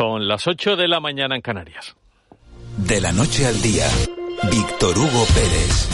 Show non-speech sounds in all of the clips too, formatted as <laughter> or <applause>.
Son las 8 de la mañana en Canarias. De la noche al día, Víctor Hugo Pérez.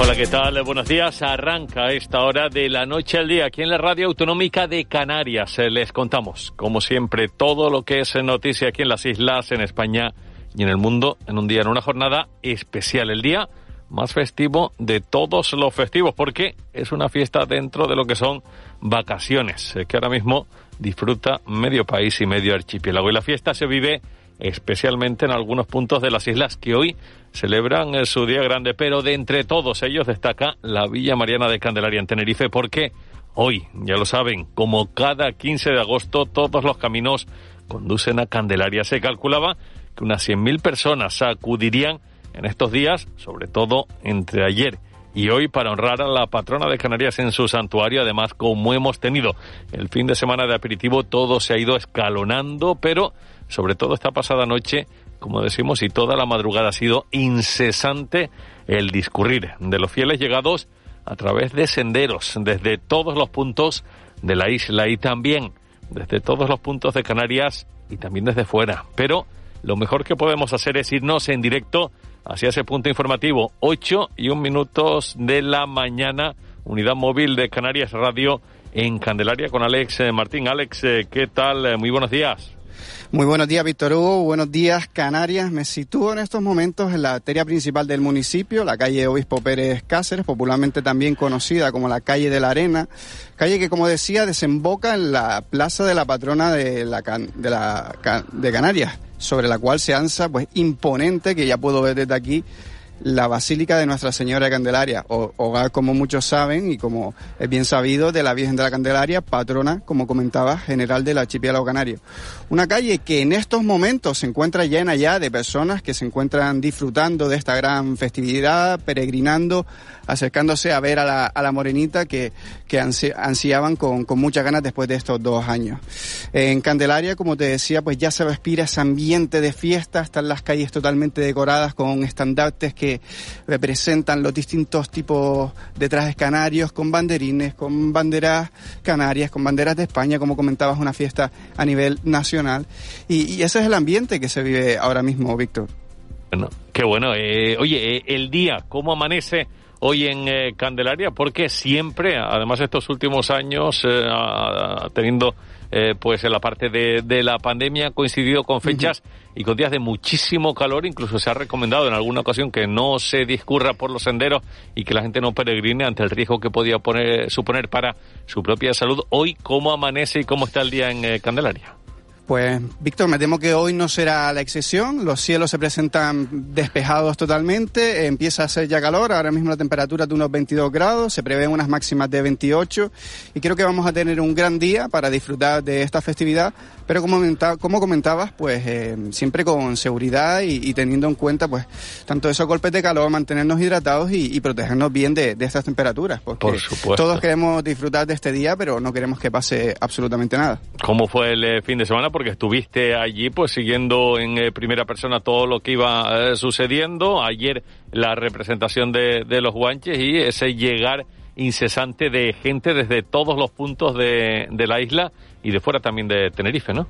Hola, ¿qué tal? Buenos días. Arranca esta hora de la noche al día aquí en la Radio Autonómica de Canarias. Eh, les contamos, como siempre, todo lo que es noticia aquí en las islas, en España y en el mundo, en un día, en una jornada especial. El día más festivo de todos los festivos, porque es una fiesta dentro de lo que son vacaciones, que ahora mismo disfruta medio país y medio archipiélago. Y la fiesta se vive especialmente en algunos puntos de las islas que hoy celebran eh, su día grande, pero de entre todos ellos destaca la Villa Mariana de Candelaria en Tenerife, porque hoy, ya lo saben, como cada 15 de agosto, todos los caminos conducen a Candelaria. Se calculaba que unas 100.000 personas acudirían en estos días, sobre todo entre ayer y hoy para honrar a la patrona de Canarias en su santuario. Además, como hemos tenido el fin de semana de aperitivo, todo se ha ido escalonando, pero sobre todo esta pasada noche, como decimos, y toda la madrugada ha sido incesante el discurrir de los fieles llegados a través de senderos desde todos los puntos de la isla y también desde todos los puntos de Canarias y también desde fuera. Pero lo mejor que podemos hacer es irnos en directo hacia ese punto informativo. 8 y un minutos de la mañana, unidad móvil de Canarias Radio en Candelaria con Alex eh, Martín. Alex, eh, ¿qué tal? Eh, muy buenos días. Muy buenos días, Víctor Hugo. Buenos días, Canarias. Me sitúo en estos momentos en la arteria principal del municipio, la calle Obispo Pérez Cáceres, popularmente también conocida como la calle de la Arena. Calle que, como decía, desemboca en la plaza de la patrona de, la, de, la, de Canarias, sobre la cual se alza, pues, imponente, que ya puedo ver desde aquí, la Basílica de Nuestra Señora de Candelaria, hogar como muchos saben y como es bien sabido de la Virgen de la Candelaria, patrona, como comentaba, general del archipiélago canario. Una calle que en estos momentos se encuentra llena ya de personas que se encuentran disfrutando de esta gran festividad, peregrinando, acercándose a ver a la, a la morenita que, que ansiaban con, con muchas ganas después de estos dos años. En Candelaria, como te decía, pues ya se respira ese ambiente de fiesta, están las calles totalmente decoradas con estandartes que representan los distintos tipos de trajes canarios, con banderines, con banderas canarias, con banderas de España, como comentabas, una fiesta a nivel nacional. Y, ese es el ambiente que se vive ahora mismo, Víctor. Bueno, qué bueno. Eh, oye, eh, el día, ¿cómo amanece? hoy en eh, Candelaria, porque siempre, además estos últimos años, eh, teniendo eh, pues en la parte de, de, la pandemia, ha coincidido con fechas y con días de muchísimo calor, incluso se ha recomendado en alguna ocasión que no se discurra por los senderos y que la gente no peregrine ante el riesgo que podía poner, suponer para su propia salud. Hoy, ¿cómo amanece y cómo está el día en Candelaria? Pues, Víctor, me temo que hoy no será la excepción. Los cielos se presentan despejados totalmente. Empieza a hacer ya calor. Ahora mismo la temperatura de unos 22 grados. Se prevén unas máximas de 28. Y creo que vamos a tener un gran día para disfrutar de esta festividad. Pero como, como comentabas, pues eh, siempre con seguridad y, teniendo en cuenta, pues, tanto esos golpes de calor, mantenernos hidratados y, protegernos bien de, estas temperaturas. Porque Por supuesto. todos queremos disfrutar de este día, pero no queremos que pase absolutamente nada. ¿Cómo fue el eh, fin de semana? porque estuviste allí pues siguiendo en eh, primera persona todo lo que iba eh, sucediendo. Ayer la representación de, de, los guanches y ese llegar incesante de gente desde todos los puntos de, de la isla y de fuera también de Tenerife, ¿no?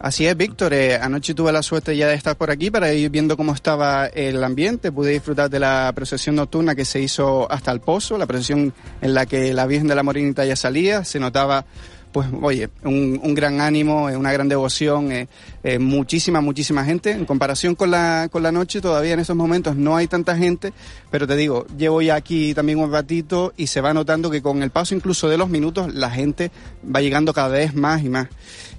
Así es, Víctor. Eh, anoche tuve la suerte ya de estar por aquí para ir viendo cómo estaba el ambiente. Pude disfrutar de la procesión nocturna que se hizo hasta el pozo, la procesión en la que la Virgen de la Morinita ya salía. Se notaba pues oye, un, un gran ánimo, eh, una gran devoción, eh, eh, muchísima, muchísima gente. En comparación con la, con la noche, todavía en estos momentos no hay tanta gente, pero te digo, llevo ya aquí también un ratito y se va notando que con el paso incluso de los minutos la gente va llegando cada vez más y más.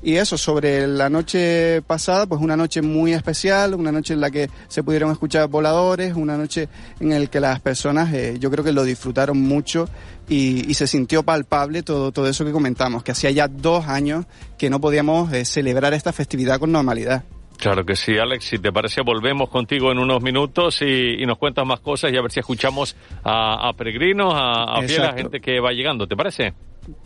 Y eso, sobre la noche pasada, pues una noche muy especial, una noche en la que se pudieron escuchar voladores, una noche en la que las personas eh, yo creo que lo disfrutaron mucho y, y, se sintió palpable todo, todo eso que comentamos, que hacía ya dos años que no podíamos eh, celebrar esta festividad con normalidad. Claro que sí, Alex. Si te parece, volvemos contigo en unos minutos y, y nos cuentas más cosas y a ver si escuchamos a, a peregrinos, a, a fieles, a gente que va llegando. ¿Te parece?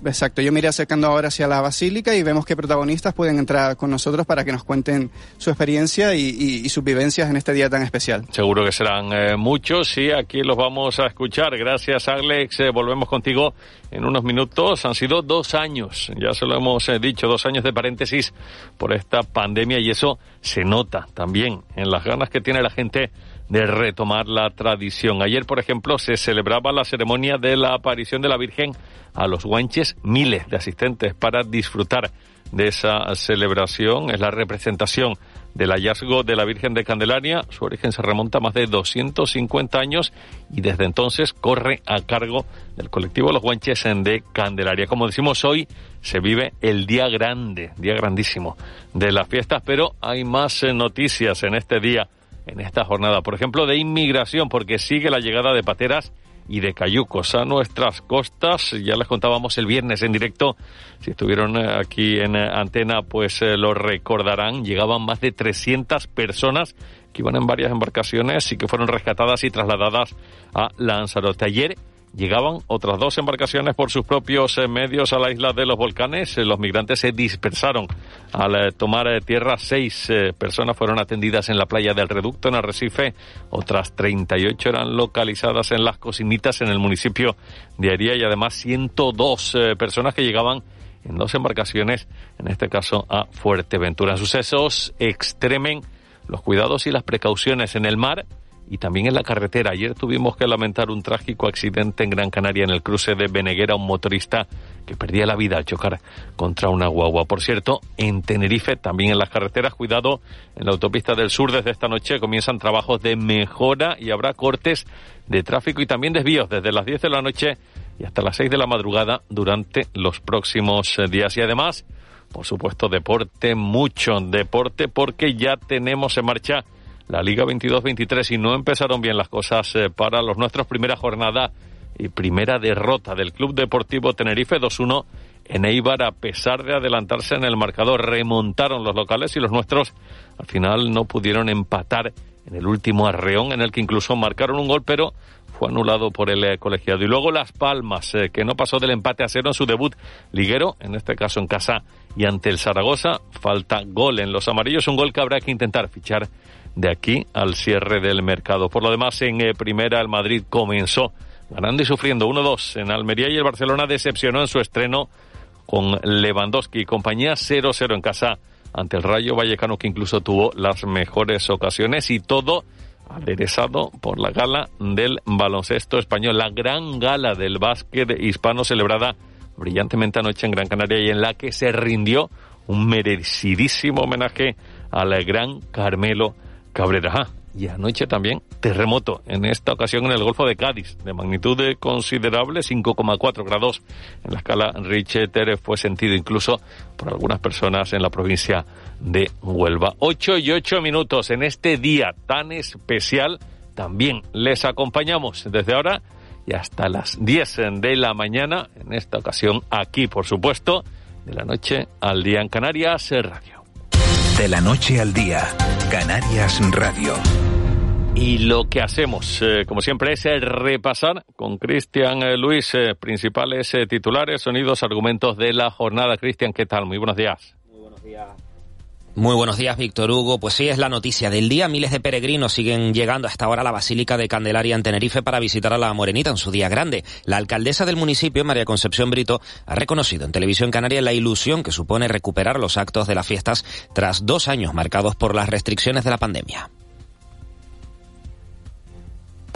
Exacto, yo me iré acercando ahora hacia la basílica y vemos que protagonistas pueden entrar con nosotros para que nos cuenten su experiencia y, sus vivencias en este día tan especial. Seguro que serán eh, muchos y aquí los vamos a escuchar. Gracias Alex, eh, volvemos contigo en unos minutos. Han sido dos años, ya se lo hemos eh, dicho, dos años de paréntesis por esta pandemia y eso se nota también en las ganas que tiene la gente de retomar la tradición. Ayer, por ejemplo, se celebraba la ceremonia de la aparición de la Virgen a los guanches, miles de asistentes para disfrutar de esa celebración. Es la representación del hallazgo de la Virgen de Candelaria. Su origen se remonta a más de 250 años y desde entonces corre a cargo del colectivo Los Guanches de Candelaria. Como decimos hoy, se vive el día grande, día grandísimo de las fiestas, pero hay más eh, noticias en este día en esta jornada. Por ejemplo, de inmigración, porque sigue la llegada de pateras y de cayucos a nuestras costas. Ya les contábamos el viernes en directo. Si estuvieron eh, aquí en eh, antena, pues eh, lo recordarán. Llegaban más de 300 personas que iban en varias embarcaciones y que fueron rescatadas y trasladadas a Lanzarote. Ayer Llegaban otras dos embarcaciones por sus propios eh, medios a la isla de los volcanes. Eh, los migrantes se dispersaron. Al eh, tomar tierra, seis personas fueron atendidas en la playa del Reducto, en Arrecife. Otras 38 eran localizadas en las Cocinitas, en el municipio de Aría. Y además 102 personas que llegaban en dos embarcaciones, en este caso a Fuerteventura. Sucesos extremen los cuidados y las precauciones en el mar y también en la carretera. Ayer tuvimos que lamentar un trágico accidente en Gran Canaria en el cruce de Beneguera, un motorista que perdía la vida al chocar contra una guagua. Por cierto, en Tenerife, también en las carreteras, cuidado, en la autopista del sur desde esta noche comienzan trabajos de mejora y habrá cortes de tráfico y también desvíos desde las 10 de la noche y hasta las 6 de la madrugada durante los próximos eh, días. Y además, por supuesto, deporte, mucho deporte, porque ya tenemos en marcha la Liga 22-23 y no empezaron bien las cosas eh, para los nuestros. Primera jornada y primera derrota del Club Deportivo Tenerife 2-1 en Eibar a pesar de adelantarse en el marcador. Remontaron los locales y los nuestros al final no pudieron empatar en el último arreón en el que incluso marcaron un gol pero fue anulado por el eh, colegiado. Y luego Las Palmas, eh, que no pasó del empate a cero en su debut liguero, en este caso en casa y ante el Zaragoza. Falta gol en los amarillos, un gol que habrá que intentar fichar de aquí al cierre del mercado. Por lo demás, en eh, primera el Madrid comenzó ganando y sufriendo 1-2 en Almería y el Barcelona decepcionó en su estreno con Lewandowski y compañía 0-0 en casa ante el Rayo Vallecano que incluso tuvo las mejores ocasiones y todo aderezado por la gala del baloncesto español, la gran gala del básquet hispano celebrada brillantemente anoche en Gran Canaria y en la que se rindió un merecidísimo homenaje al gran Carmelo Cabrera. Y anoche también terremoto, en esta ocasión en el Golfo de Cádiz, de magnitud considerable, 5,4 grados en la escala Richter, fue sentido incluso por algunas personas en la provincia de Huelva. 8 y 8 minutos en este día tan especial, también les acompañamos desde ahora y hasta las 10 de la mañana, en esta ocasión aquí, por supuesto, de la noche al día en Canarias Radio. De la noche al día, Canarias Radio. Y lo que hacemos, eh, como siempre, es repasar con Cristian eh, Luis eh, principales titulares, sonidos, argumentos de la jornada. Cristian, ¿qué tal? Muy buenos días. Muy buenos días. Muy buenos días, Víctor Hugo. Pues sí, es la noticia del día. Miles de peregrinos siguen llegando hasta ahora a la Basílica de Candelaria en Tenerife para visitar a la Morenita en su día grande. La alcaldesa del municipio, María Concepción Brito, ha reconocido en Televisión Canaria la ilusión que supone recuperar los actos de las fiestas tras dos años marcados por las restricciones de la pandemia.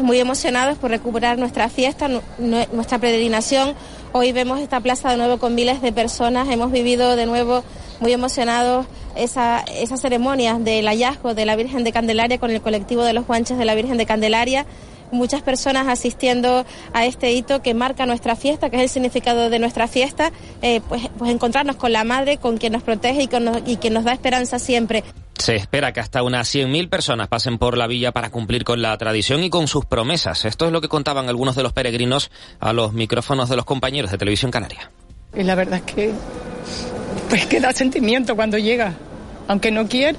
Muy emocionados por recuperar nuestra fiesta, nuestra peregrinación. Hoy vemos esta plaza de nuevo con miles de personas. Hemos vivido de nuevo muy emocionados esa, esa ceremonia del hallazgo de la Virgen de Candelaria con el colectivo de los guanches de la Virgen de Candelaria muchas personas asistiendo a este hito que marca nuestra fiesta, que es el significado de nuestra fiesta, eh, pues, pues encontrarnos con la Madre, con quien nos protege y, con y quien nos da esperanza siempre. Se espera que hasta unas 100.000 personas pasen por la villa para cumplir con la tradición y con sus promesas. Esto es lo que contaban algunos de los peregrinos a los micrófonos de los compañeros de Televisión Canaria. Y la verdad es que pues que da sentimiento cuando llega, aunque no quiera,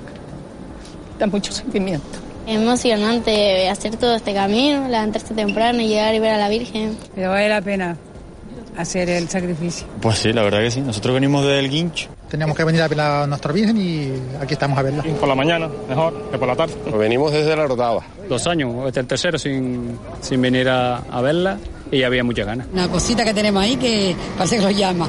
da mucho sentimiento. Es emocionante hacer todo este camino, levantarse temprano y llegar y ver a la Virgen. Pero vale la pena, hacer el sacrificio. Pues sí, la verdad que sí. Nosotros venimos del Guincho. Teníamos que venir a ver a nuestra Virgen y aquí estamos a verla. Por la mañana, mejor que por la tarde. Venimos desde la Rotava. Dos años, este es el tercero sin, sin venir a, a verla y había muchas ganas. Una cosita que tenemos ahí que parece que lo llama.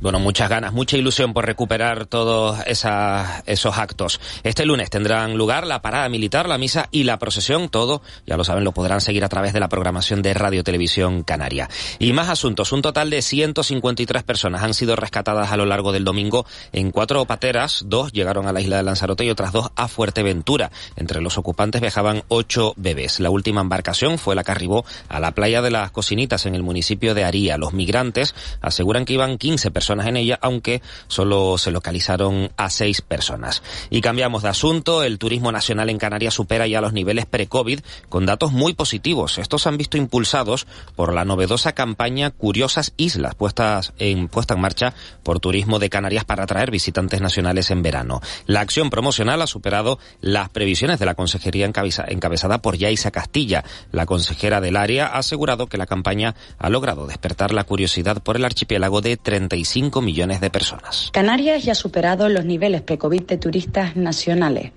Bueno, muchas ganas, mucha ilusión por recuperar todos esos actos. Este lunes tendrán lugar la parada militar, la misa y la procesión. Todo, ya lo saben, lo podrán seguir a través de la programación de Radio Televisión Canaria. Y más asuntos. Un total de 153 personas han sido rescatadas a lo largo del domingo en cuatro pateras. Dos llegaron a la isla de Lanzarote y otras dos a Fuerteventura. Entre los ocupantes viajaban ocho bebés. La última embarcación fue la que arribó a la playa de las Cocinitas en el municipio de Aría. Los migrantes aseguran que iban 15 personas en ella, aunque solo se localizaron a seis personas. Y cambiamos de asunto. El turismo nacional en Canarias supera ya los niveles pre-COVID con datos muy positivos. Estos han visto impulsados por la novedosa campaña Curiosas Islas puestas en, puesta en marcha por Turismo de Canarias para atraer visitantes nacionales en verano. La acción promocional ha superado las previsiones de la consejería encabezada por Yaisa Castilla. La consejera del área ha asegurado que la campaña ha logrado despertar la curiosidad por el archipiélago de 35 millones de personas. Canarias ya ha superado los niveles pre-COVID de turistas nacionales.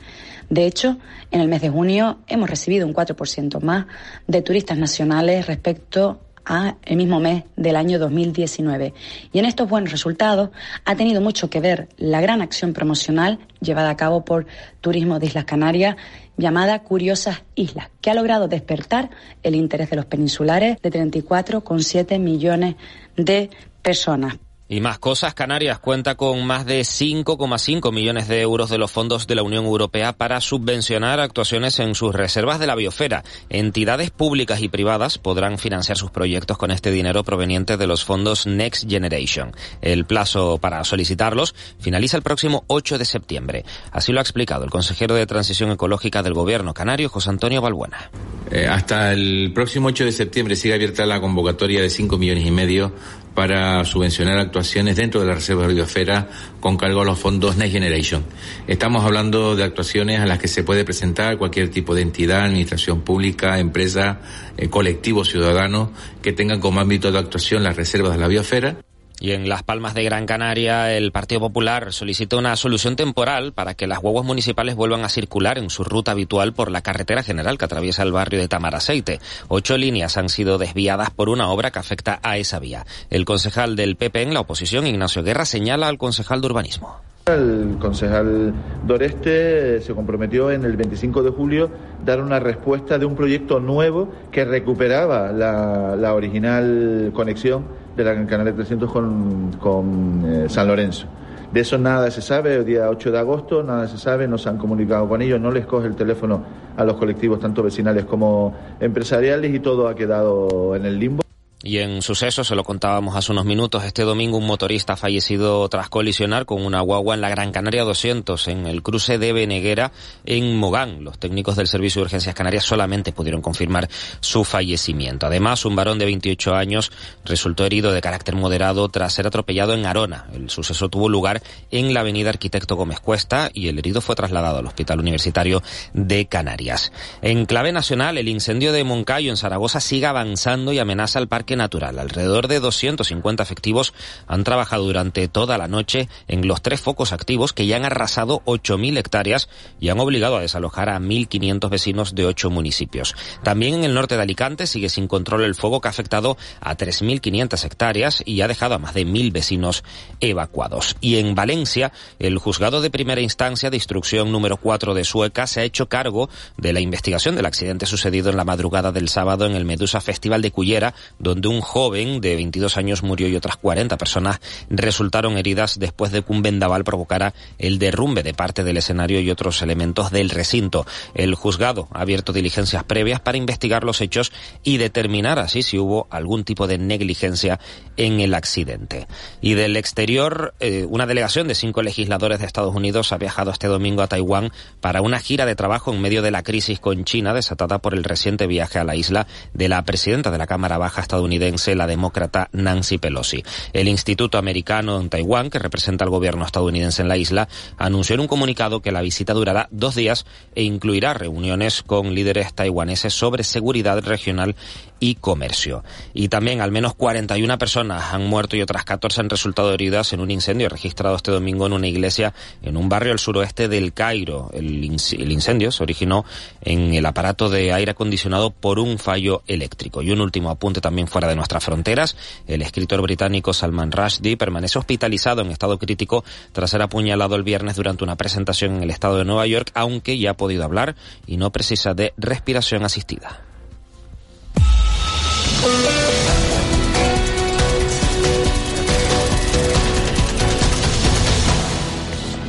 De hecho, en el mes de junio hemos recibido un 4% más de turistas nacionales respecto a el mismo mes del año 2019. Y en estos buenos resultados ha tenido mucho que ver la gran acción promocional llevada a cabo por Turismo de Islas Canarias llamada Curiosas Islas, que ha logrado despertar el interés de los peninsulares de 34,7 millones de personas. Y más cosas, Canarias cuenta con más de 5,5 millones de euros de los fondos de la Unión Europea para subvencionar actuaciones en sus reservas de la biosfera. Entidades públicas y privadas podrán financiar sus proyectos con este dinero proveniente de los fondos Next Generation. El plazo para solicitarlos finaliza el próximo 8 de septiembre. Así lo ha explicado el consejero de Transición Ecológica del Gobierno canario, José Antonio Balbuena. Eh, hasta el próximo 8 de septiembre sigue abierta la convocatoria de 5 millones y medio para subvencionar actuaciones dentro de la Reserva de Biosfera con cargo a los fondos Next Generation. Estamos hablando de actuaciones a las que se puede presentar cualquier tipo de entidad, administración pública, empresa, eh, colectivo ciudadano que tengan como ámbito de actuación las reservas de la biosfera y en Las Palmas de Gran Canaria, el Partido Popular solicita una solución temporal para que las guaguas municipales vuelvan a circular en su ruta habitual por la carretera general que atraviesa el barrio de Tamaraceite. Ocho líneas han sido desviadas por una obra que afecta a esa vía. El concejal del PP en la oposición, Ignacio Guerra, señala al concejal de urbanismo. El concejal Doreste se comprometió en el 25 de julio dar una respuesta de un proyecto nuevo que recuperaba la, la original conexión de la Canal 300 con, con eh, San Lorenzo. De eso nada se sabe, el día 8 de agosto nada se sabe, no se han comunicado con ellos, no les coge el teléfono a los colectivos tanto vecinales como empresariales y todo ha quedado en el limbo. Y en suceso, se lo contábamos hace unos minutos, este domingo un motorista ha fallecido tras colisionar con una guagua en la Gran Canaria 200 en el cruce de Beneguera en Mogán. Los técnicos del Servicio de Urgencias Canarias solamente pudieron confirmar su fallecimiento. Además, un varón de 28 años resultó herido de carácter moderado tras ser atropellado en Arona. El suceso tuvo lugar en la avenida Arquitecto Gómez Cuesta y el herido fue trasladado al Hospital Universitario de Canarias. En clave nacional, el incendio de Moncayo en Zaragoza sigue avanzando y amenaza al parque natural. Alrededor de 250 efectivos han trabajado durante toda la noche en los tres focos activos que ya han arrasado 8.000 hectáreas y han obligado a desalojar a 1.500 vecinos de ocho municipios. También en el norte de Alicante sigue sin control el fuego que ha afectado a 3.500 hectáreas y ha dejado a más de 1.000 vecinos evacuados. Y en Valencia, el juzgado de primera instancia de instrucción número 4 de Sueca se ha hecho cargo de la investigación del accidente sucedido en la madrugada del sábado en el Medusa Festival de Cullera, donde donde un joven de 22 años murió y otras 40 personas resultaron heridas después de que un vendaval provocara el derrumbe de parte del escenario y otros elementos del recinto. El juzgado ha abierto diligencias previas para investigar los hechos y determinar así si hubo algún tipo de negligencia en el accidente. Y del exterior, eh, una delegación de cinco legisladores de Estados Unidos ha viajado este domingo a Taiwán para una gira de trabajo en medio de la crisis con China desatada por el reciente viaje a la isla de la presidenta de la Cámara Baja estadounidense estadounidense, la demócrata Nancy Pelosi. El Instituto Americano en Taiwán, que representa al gobierno estadounidense en la isla, anunció en un comunicado que la visita durará dos días e incluirá reuniones con líderes taiwaneses sobre seguridad regional y comercio. Y también al menos 41 personas han muerto y otras 14 han resultado heridas en un incendio registrado este domingo en una iglesia en un barrio al suroeste del Cairo. El, incendio se originó en el aparato de aire acondicionado por un fallo eléctrico. Y un último apunte también de nuestras fronteras. El escritor británico Salman Rushdie permanece hospitalizado en estado crítico tras ser apuñalado el viernes durante una presentación en el estado de Nueva York, aunque ya ha podido hablar y no precisa de respiración asistida.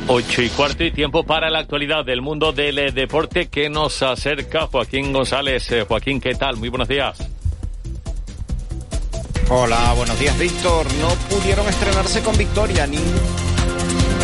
8 y cuarto y tiempo para la actualidad del mundo del deporte que nos acerca Joaquín González. Eh, Joaquín, ¿qué tal? Muy buenos días. Hola, buenos días, Víctor. No pudieron estrenarse con victoria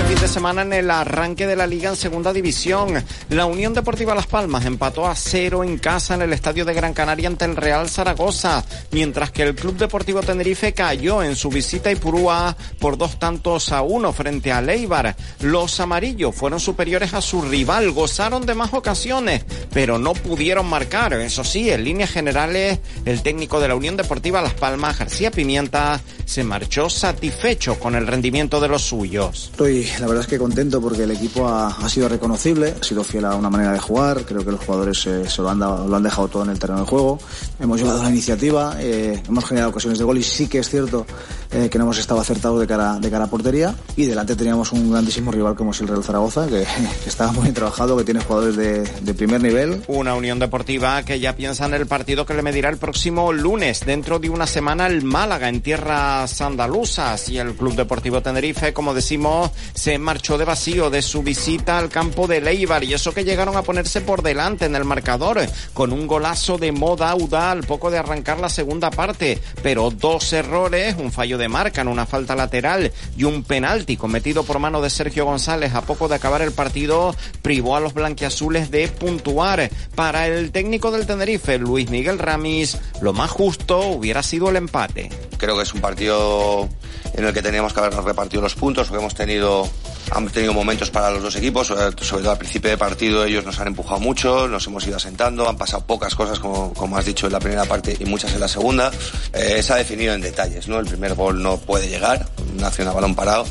ni fin de semana en el arranque de la liga en segunda división. La Unión Deportiva Las Palmas empató a cero en casa en el estadio de Gran Canaria ante el Real Zaragoza, mientras que el Club Deportivo Tenerife cayó en su visita a Ipurúa por dos tantos a uno frente a Leibar. Los amarillos fueron superiores a su rival, gozaron de más ocasiones, pero no pudieron marcar. Eso sí, en líneas generales, el técnico de la Unión Deportiva Las Palmas, García Pimienta, se marchó satisfecho con el rendimiento de los suyos. Estoy la verdad es que contento porque el equipo ha, sido reconocible, ha sido fiel a una manera de jugar, creo que los jugadores se lo han, lo han dejado todo en el terreno de juego, hemos llevado la iniciativa, eh, hemos generado ocasiones de gol y sí que es cierto eh, que no hemos estado acertados de cara, de cara a portería. Y delante teníamos un grandísimo rival como es el Real Zaragoza, que, <laughs> estaba muy bien trabajado, que tiene jugadores de, de primer nivel. Una Unión Deportiva que ya piensa en el partido que le medirá el próximo lunes, dentro de una semana el Málaga en tierras andaluzas. Y el Club Deportivo Tenerife, como decimos, se marchó de vacío de su visita al campo de Leibar y eso que llegaron a ponerse por delante en el marcador con un golazo de moda auda al poco de arrancar la segunda parte, pero dos errores, un fallo de marca en una falta lateral y un penalti cometido por mano de Sergio González a poco de acabar el partido privó a los blanquiazules de puntuar. Para el técnico del Tenerife, Luis Miguel Ramis, lo más justo hubiera sido el empate. Creo que es un partido en el que teníamos que habernos repartido los puntos, porque hemos tenido, han tenido momentos para los dos equipos, sobre todo al principio de partido ellos nos han empujado mucho, nos hemos ido asentando, han pasado pocas cosas, como, como has dicho, en la primera parte y muchas en la segunda. Eh, se ha definido en detalles, ¿no? El primer gol no puede llegar, nace balón parado.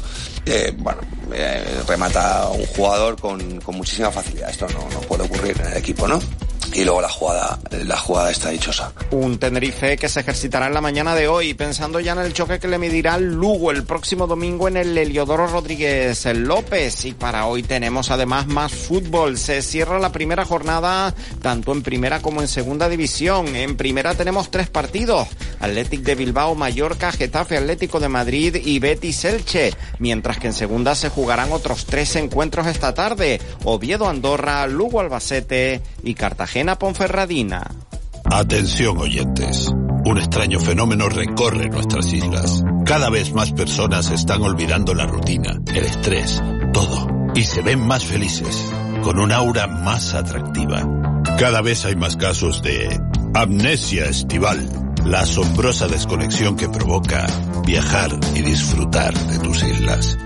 Eh, bueno, eh, remata un jugador con, con muchísima facilidad. Esto no, no puede ocurrir en el equipo, ¿no? Y luego la jugada, la jugada está dichosa. Un Tenerife que se ejercitará en la mañana de hoy, pensando ya en el choque que le medirá Lugo el próximo domingo en el Heliodoro Rodríguez López. Y para hoy tenemos además más fútbol. Se cierra la primera jornada tanto en primera como en segunda división. En primera tenemos tres partidos. Athletic de Bilbao, Mallorca, Getafe Atlético de Madrid y Betis Elche. Mientras que en segunda se jugarán otros tres encuentros esta tarde. Oviedo Andorra, Lugo Albacete y Cartagena Ponferradina. Atención oyentes. Un extraño fenómeno recorre nuestras islas. Cada vez más personas están olvidando la rutina, el estrés, todo. Y se ven más felices, con un aura más atractiva. Cada vez hay más casos de amnesia estival, la asombrosa desconexión que provoca viajar y disfrutar de tus islas.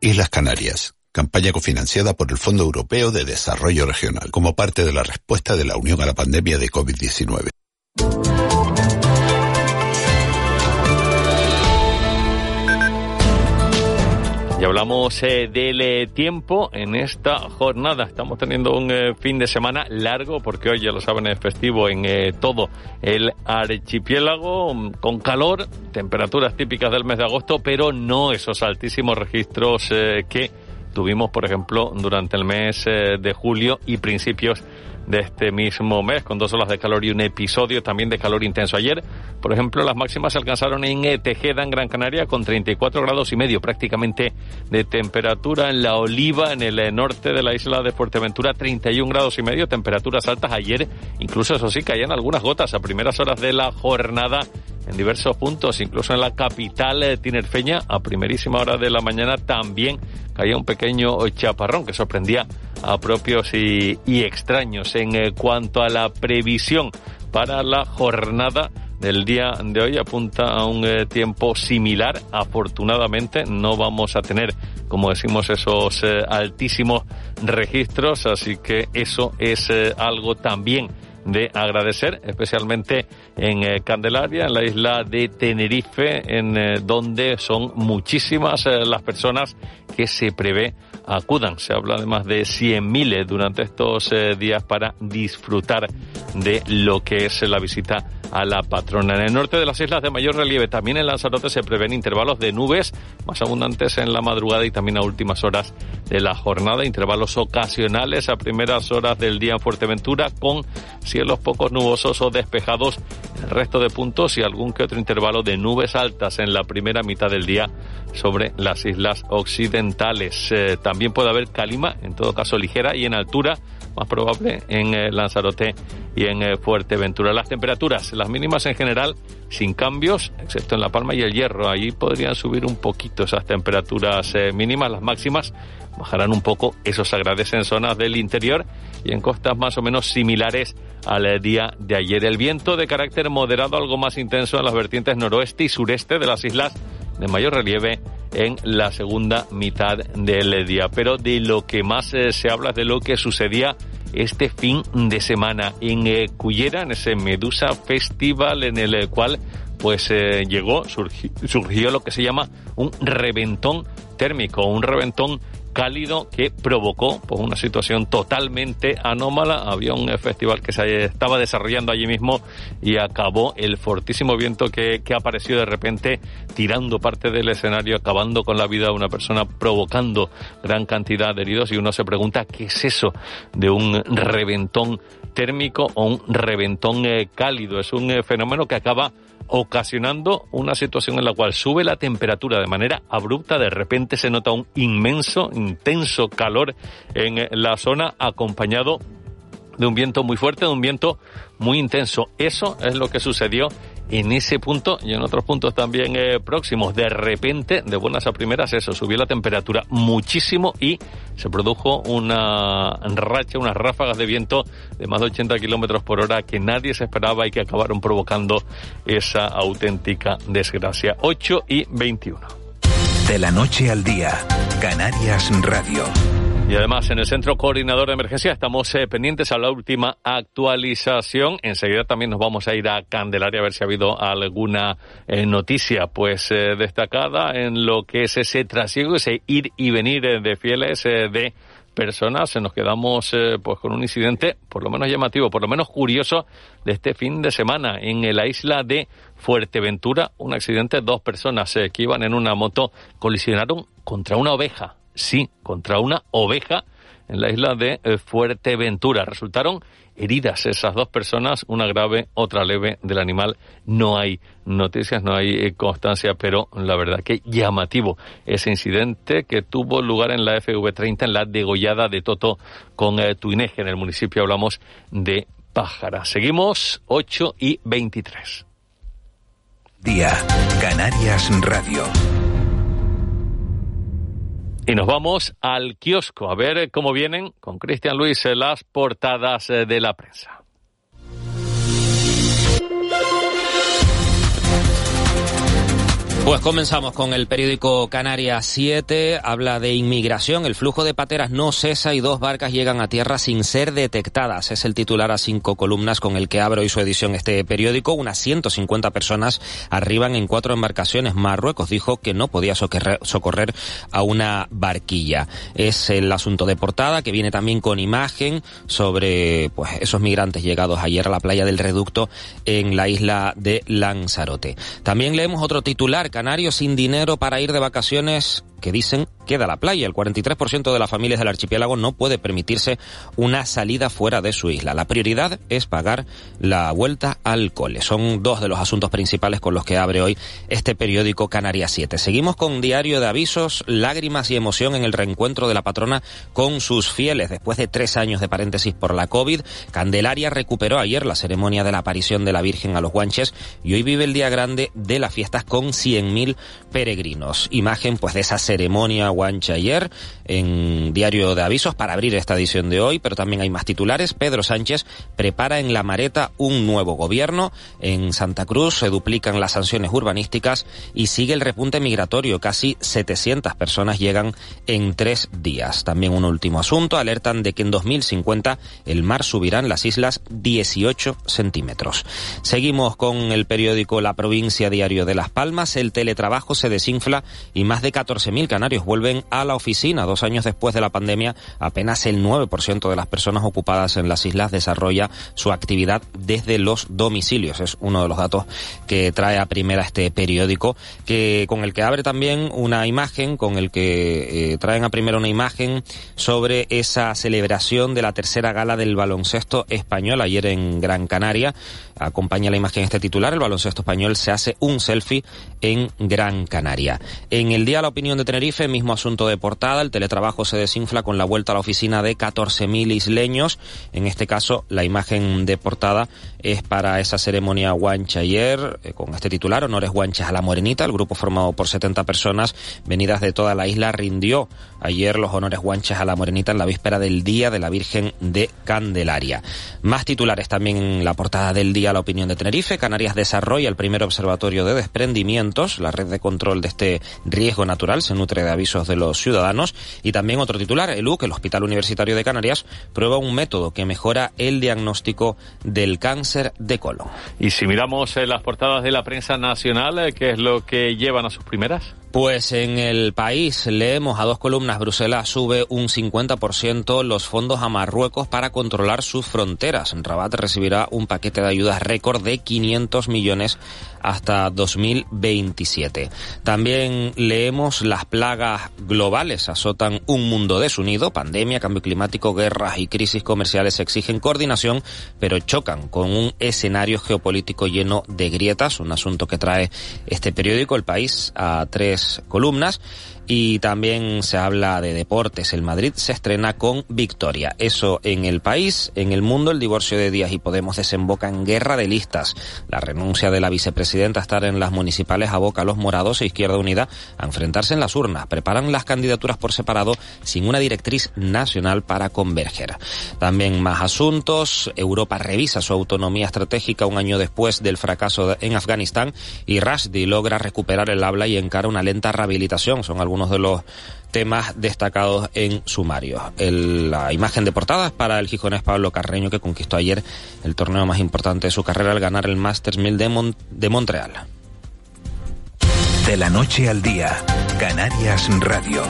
Islas Canarias campaña cofinanciada por el Fondo Europeo de Desarrollo Regional, como parte de la respuesta de la Unión a la pandemia de COVID-19. Y hablamos eh, del eh, tiempo en esta jornada. Estamos teniendo un eh, fin de semana largo porque hoy, ya lo saben, es festivo en todo el archipiélago, mm, con calor, temperaturas típicas del mes de agosto, pero no esos altísimos registros que tuvimos, por ejemplo, durante el mes eh, de julio y principios de este mismo mes, con dos olas de calor y un episodio también de calor intenso. Ayer, por ejemplo, las máximas se alcanzaron en Tejeda, en Gran Canaria, con 34 grados y medio prácticamente de temperatura. En La Oliva, en el eh, norte de la isla de Fuerteventura, 31 grados y medio, temperaturas altas. Ayer, incluso eso sí, caían algunas gotas a primeras horas de la jornada en diversos puntos, incluso en la capital eh, tinerfeña, a primerísima hora de la mañana también caía un pequeño chaparrón que sorprendía a propios y, extraños. En eh, cuanto a la previsión para la jornada del día de hoy apunta a un eh, tiempo similar. Afortunadamente no vamos a tener, como decimos, esos eh, altísimos registros, así que eso es algo también de agradecer, especialmente en Candelaria, en la isla de Tenerife, en donde son muchísimas las personas que se prevé acudan. Se habla de más de 100.000 durante estos días para disfrutar de lo que es la visita a la patrona. En el norte de las islas de mayor relieve, también en Lanzarote, se prevén intervalos de nubes más abundantes en la madrugada y también a últimas horas de la jornada, intervalos ocasionales a primeras horas del día en Fuerteventura con cielos pocos nubosos o despejados en el resto de puntos y algún que otro intervalo de nubes altas en la primera mitad del día sobre las islas occidentales. Eh, también puede haber calima, en todo caso ligera y en altura más probable en eh, Lanzarote y en eh, Fuerteventura. Las temperaturas, las mínimas en general, sin cambios, excepto en La Palma y el Hierro. Allí podrían subir un poquito esas temperaturas eh, mínimas, las máximas bajarán un poco. Eso se agradece en zonas del interior y en costas más o menos similares al día de ayer. El viento de carácter moderado, algo más intenso en las vertientes noroeste y sureste de las islas de mayor relieve en la segunda mitad del día. Pero de lo que más eh, se habla es de lo que sucedía este fin de semana en eh, Cullera, en ese Medusa Festival en el cual pues eh, llegó, surgió lo que se llama un reventón térmico, un reventón cálido que provocó pues, una situación totalmente anómala. Había un festival que se estaba desarrollando allí mismo y acabó el fortísimo viento que, que apareció de repente tirando parte del escenario, acabando con la vida de una persona, provocando gran cantidad de heridos y uno se pregunta qué es eso de un reventón térmico o un reventón eh, cálido. Es un eh, fenómeno que acaba ocasionando una situación en la cual sube la temperatura de manera abrupta, de repente se nota un inmenso, intenso calor en la zona acompañado de un viento muy fuerte, de un viento muy intenso. Eso es lo que sucedió en ese punto y en otros puntos también eh, próximos. De repente, de buenas a primeras, eso, subió la temperatura muchísimo y se produjo una racha, unas ráfagas de viento de más de 80 kilómetros por hora que nadie se esperaba y que acabaron provocando esa auténtica desgracia. 8 y 21. De la noche al día, Canarias Radio. Y además, en el Centro Coordinador de Emergencia estamos eh, pendientes a la última actualización. Enseguida también nos vamos a ir a Candelaria a ver si ha habido alguna eh, noticia pues eh, destacada en lo que es ese trasiego, ese ir y venir de fieles de personas. Nos quedamos pues con un incidente por lo menos llamativo, por lo menos curioso de este fin de semana en la isla de Fuerteventura. Un accidente, dos personas que iban en una moto colisionaron contra una oveja sí, contra una oveja en la isla de eh, Fuerteventura. Resultaron heridas esas dos personas, una grave, otra leve del animal. No hay noticias, no hay eh, constancia, pero la verdad que llamativo ese incidente que tuvo lugar en la FV30, en la degollada de Toto con eh, Tuineje, en el municipio hablamos de Pájara. Seguimos 8 y 23. Día, Canarias Radio. Y nos vamos al kiosco a ver cómo vienen con Cristian Luis las portadas eh, de la prensa. Pues comenzamos con el periódico Canarias 7. Habla de inmigración. El flujo de pateras no cesa y dos barcas llegan a tierra sin ser detectadas. Es el titular a cinco columnas con el que abre hoy su edición este periódico. Unas 150 personas arriban en cuatro embarcaciones. Marruecos dijo que no podía socorrer a una barquilla. Es el asunto de portada que viene también con imagen sobre pues, esos migrantes llegados ayer a la playa del Reducto en la isla de Lanzarote. También leemos otro titular Canarios sin dinero para ir de vacaciones que dicen queda la playa. El 43% de las familias del archipiélago no puede permitirse una salida fuera de su isla. La prioridad es pagar la vuelta al cole. Son dos de los asuntos principales con los que abre hoy este periódico Canarias 7. Seguimos con diario de avisos, lágrimas y emoción en el reencuentro de la patrona con sus fieles. Después de tres años de paréntesis por la COVID, Candelaria recuperó ayer la ceremonia de la aparición de la Virgen a los guanches y hoy vive el día grande de las fiestas con 100.000 peregrinos. Imagen pues de esa guancha ayer en Diario de Avisos para abrir esta edición de hoy, pero también hay más titulares. Pedro Sánchez prepara en la Mareta un nuevo gobierno. En Santa Cruz se duplican las sanciones urbanísticas y sigue el repunte migratorio. Casi 700 personas llegan en tres días. También un último asunto. Alertan de que en 2050 el mar subirá en las islas 18 centímetros. Seguimos con el periódico La Provincia Diario de Las Palmas. El teletrabajo se desinfla y más de 14.000 canarios vuelven a la oficina. Dos años después de la pandemia, apenas el 9% de las personas ocupadas en las islas desarrolla su actividad desde los domicilios. Es uno de los datos que trae a primera este periódico, que con el que abre también una imagen, con el que eh, traen a primera una imagen sobre esa celebración de la tercera gala del baloncesto español ayer en Gran Canaria. Acompaña la imagen este titular, el baloncesto español se hace un selfie en Gran Canaria. En el día La Opinión de Tenerife, mismo asunto de portada, el teletrabajo se desinfla con la vuelta a la oficina de 14.000 isleños. En este caso, la imagen de portada es para esa ceremonia Guancha ayer, eh, con este titular, Honores Guanchas a la Morenita. El grupo formado por 70 personas venidas de toda la isla rindió ayer los honores Guanchas a la Morenita en la víspera del Día de la Virgen de Candelaria. Más titulares también en la portada del día La Opinión de Tenerife. Canarias desarrolla el primer observatorio de desprendimientos. La red de control de este riesgo natural se nutre de avisos de los ciudadanos. Y también otro titular, el UC, el Hospital Universitario de Canarias, prueba un método que mejora el diagnóstico del cáncer de colon. Y si miramos en las portadas de la prensa nacional, eh, ¿qué es lo que llevan a sus primeras? Pues en el país leemos a dos columnas, Bruselas sube un 50% los fondos a Marruecos para controlar sus fronteras. Rabat recibirá un paquete de ayudas récord de 500 millones hasta 2027. También leemos las plagas globales azotan un mundo desunido, pandemia, cambio climático, guerras y crisis comerciales exigen coordinación, pero chocan con un escenario geopolítico lleno de grietas, un asunto que trae este periódico El País a tres columnas y también se habla de deportes. El Madrid se estrena con victoria. Eso en el país, en el mundo, el divorcio de Díaz y Podemos desemboca en guerra de listas. La renuncia de la vicepresidenta a estar en las municipales aboca a los morados e Izquierda Unida a enfrentarse en las urnas. Preparan las candidaturas por separado sin una directriz nacional para converger. También más asuntos. Europa revisa su autonomía estratégica un año después del fracaso en Afganistán y Rashdi logra recuperar el habla y encara una lenta rehabilitación. Son algunos de los temas destacados en sumario. la imagen de portada es para el gijonés Pablo Carreño que conquistó ayer el torneo más importante de su carrera al ganar el Masters 1000 de, de Montreal. De la noche al día, Canarias Radio.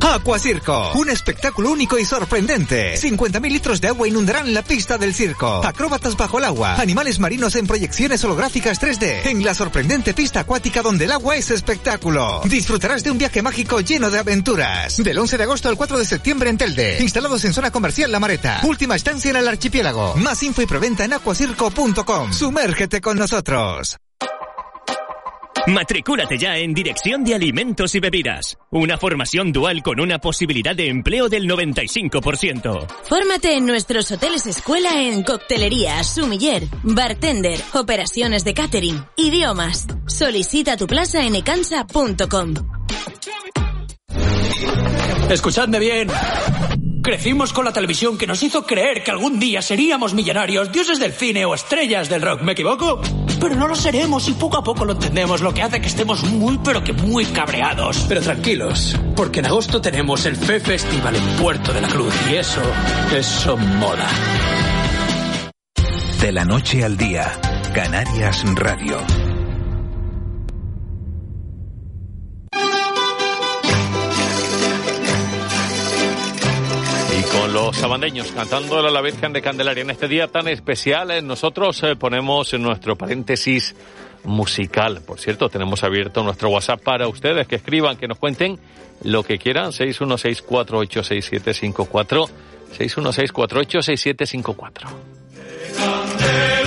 Aqua Circo, un espectáculo único y sorprendente. 50.000 litros de agua inundarán la pista del circo. Acróbatas bajo el agua, animales marinos en proyecciones holográficas 3D, en la sorprendente pista acuática donde el agua es espectáculo. Disfrutarás de un viaje mágico lleno de aventuras. Del 11 de agosto al 4 de septiembre en Telde, instalados en zona comercial La Mareta. Última estancia en el archipiélago. Más info y preventa en aquacirco.com. Sumérgete con nosotros. Matricúlate ya en Dirección de Alimentos y Bebidas. Una formación dual con una posibilidad de empleo del 95%. Fórmate en nuestros hoteles escuela en coctelería, sumiller, bartender, operaciones de catering, idiomas. Solicita tu plaza en ecansa.com. Escuchadme bien. Crecimos con la televisión que nos hizo creer que algún día seríamos millonarios, dioses del cine o estrellas del rock. ¿Me equivoco? Pero no lo seremos y poco a poco lo entendemos, lo que hace que estemos muy pero que muy cabreados. Pero tranquilos, porque en agosto tenemos el FE Festival en Puerto de la Cruz y eso, eso moda. De la noche al día, Canarias Radio. Los sabandeños cantando a la Virgen de Candelaria. En este día tan especial, eh, nosotros eh, ponemos en nuestro paréntesis musical. Por cierto, tenemos abierto nuestro WhatsApp para ustedes que escriban, que nos cuenten lo que quieran. 616486754. 616486754.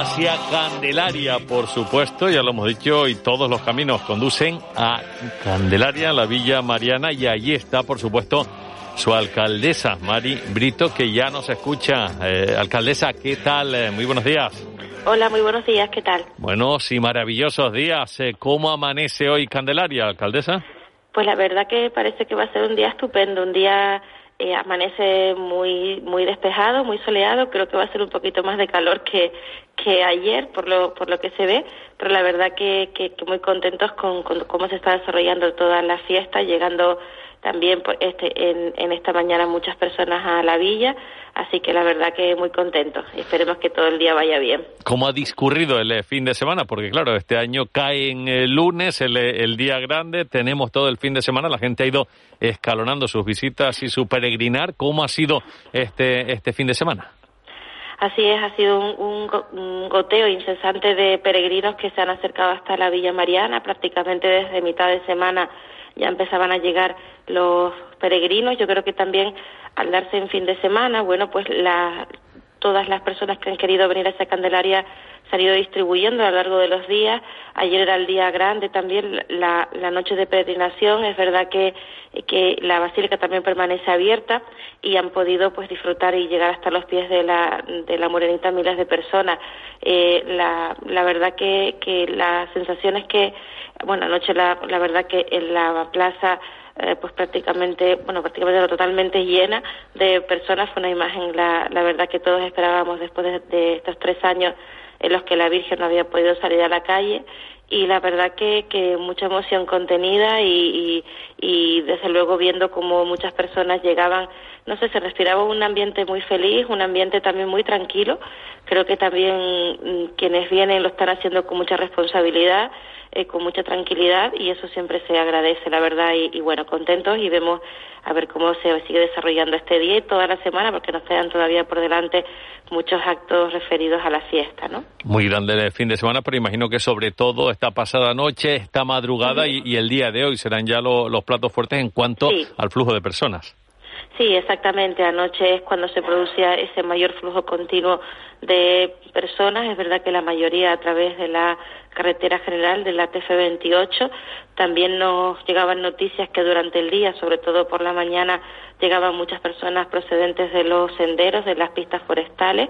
Hacia Candelaria, por supuesto, ya lo hemos dicho, y todos los caminos conducen a Candelaria, la Villa Mariana, y allí está, por supuesto, su alcaldesa, Mari Brito, que ya nos escucha. Eh, alcaldesa, ¿qué tal? Eh, muy buenos días. Hola, muy buenos días, ¿qué tal? Buenos y maravillosos días. Eh, ¿Cómo amanece hoy Candelaria, alcaldesa? Pues la verdad que parece que va a ser un día estupendo, un día eh, amanece muy muy despejado, muy soleado, creo que va a ser un poquito más de calor que, que ayer por lo, por lo que se ve, pero la verdad que, que, muy contentos con, con, cómo se está desarrollando toda la fiesta, llegando también este, en, en esta mañana muchas personas a la villa, así que la verdad que muy contentos esperemos que todo el día vaya bien. ¿Cómo ha discurrido el eh, fin de semana? Porque claro, este año cae en el lunes, el, eh, el día grande, tenemos todo el fin de semana, la gente ha ido escalonando sus visitas y su peregrinar. ¿Cómo ha sido este, este fin de semana? Así es, ha sido un, un, goteo incesante de peregrinos que se han acercado hasta la Villa Mariana, prácticamente desde mitad de semana ya empezaban a llegar los peregrinos. Yo creo que también al darse en fin de semana, bueno, pues la, todas las personas que han querido venir a esa Candelaria se han ido distribuyendo a lo largo de los días. Ayer era el día grande también, la, la noche de peregrinación. Es verdad que, que la basílica también permanece abierta y han podido pues disfrutar y llegar hasta los pies de la, de la morenita miles de personas. Eh, la, la verdad que, que la sensación es que, bueno, anoche la, la verdad que en la plaza eh, pues prácticamente, bueno, prácticamente totalmente llena de personas. Fue una imagen, la, la verdad, que todos esperábamos después de, estos tres años en los que la Virgen no había podido salir a la calle y la verdad que, que mucha emoción contenida y, y, desde luego viendo cómo muchas personas llegaban, no sé, se respiraba un ambiente muy feliz, un ambiente también muy tranquilo. Creo que también mm, quienes vienen lo están haciendo con mucha responsabilidad eh, con mucha tranquilidad y eso siempre se agradece, la verdad, y, bueno, contentos y vemos a ver cómo se sigue desarrollando este día y toda la semana, porque nos quedan todavía por delante muchos actos referidos a la fiesta, ¿no? Muy grande el fin de semana, pero imagino que sobre todo esta pasada noche, esta madrugada y, el día de hoy serán ya los platos fuertes en cuanto al flujo de personas. Sí, exactamente. Anoche es cuando se producía ese mayor flujo continuo de personas. Es verdad que la mayoría a través de la carretera general de la TF28. También nos llegaban noticias que durante el día, sobre todo por la mañana, llegaban muchas personas procedentes de los senderos, de las pistas forestales.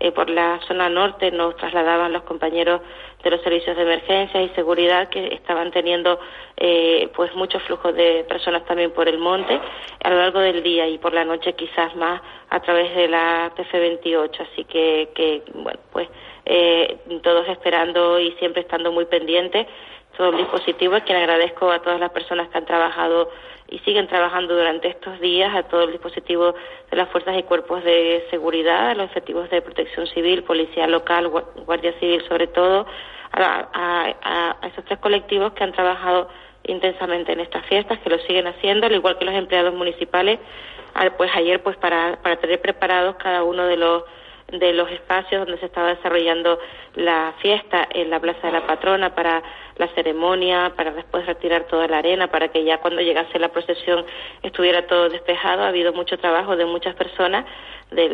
Eh, por la zona norte nos trasladaban los compañeros de los servicios de emergencia y seguridad que estaban teniendo eh, pues mucho flujo de personas también por el monte a lo largo del día y por la noche quizás más a través de la TF28 así que, que bueno pues eh, todos esperando y siempre estando muy pendientes todo el dispositivo, a quien agradezco a todas las personas que han trabajado y siguen trabajando durante estos días, a todo el dispositivo de las fuerzas y cuerpos de seguridad, a los efectivos de protección civil, policía local, guardia civil sobre todo, a, esos tres colectivos que han trabajado intensamente en estas fiestas, que lo siguen haciendo, al igual que los empleados municipales, pues ayer pues para, para tener preparados cada uno de los de los espacios donde se estaba desarrollando la fiesta en la Plaza de la Patrona para la ceremonia, para después retirar toda la arena, para que ya cuando llegase la procesión estuviera todo despejado. Ha habido mucho trabajo de muchas personas, de,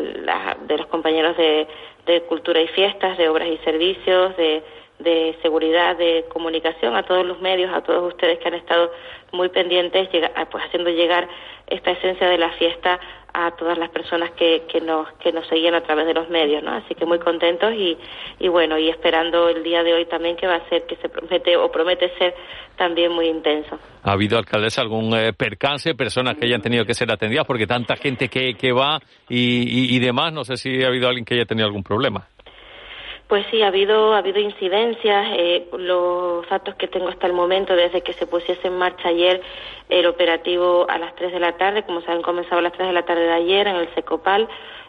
de los compañeros de, de Cultura y Fiestas, de Obras y Servicios, de de seguridad, de comunicación, a todos los medios, a todos ustedes que han estado muy pendientes, pues haciendo llegar esta esencia de la fiesta a todas las personas que, que nos que nos seguían a través de los medios, ¿no? Así que muy contentos y, y bueno y esperando el día de hoy también que va a ser que se promete o promete ser también muy intenso. ¿Ha habido alcaldesa algún eh, percance, personas que hayan tenido que ser atendidas porque tanta gente que, que va y, y demás? No sé si ha habido alguien que haya tenido algún problema. Pues sí, ha habido, ha habido incidencias. Eh, los datos que tengo hasta el momento, desde que se pusiese en marcha ayer el operativo a las 3 de la tarde, como saben, comenzaba a las 3 de la tarde de ayer en el SECOPAL,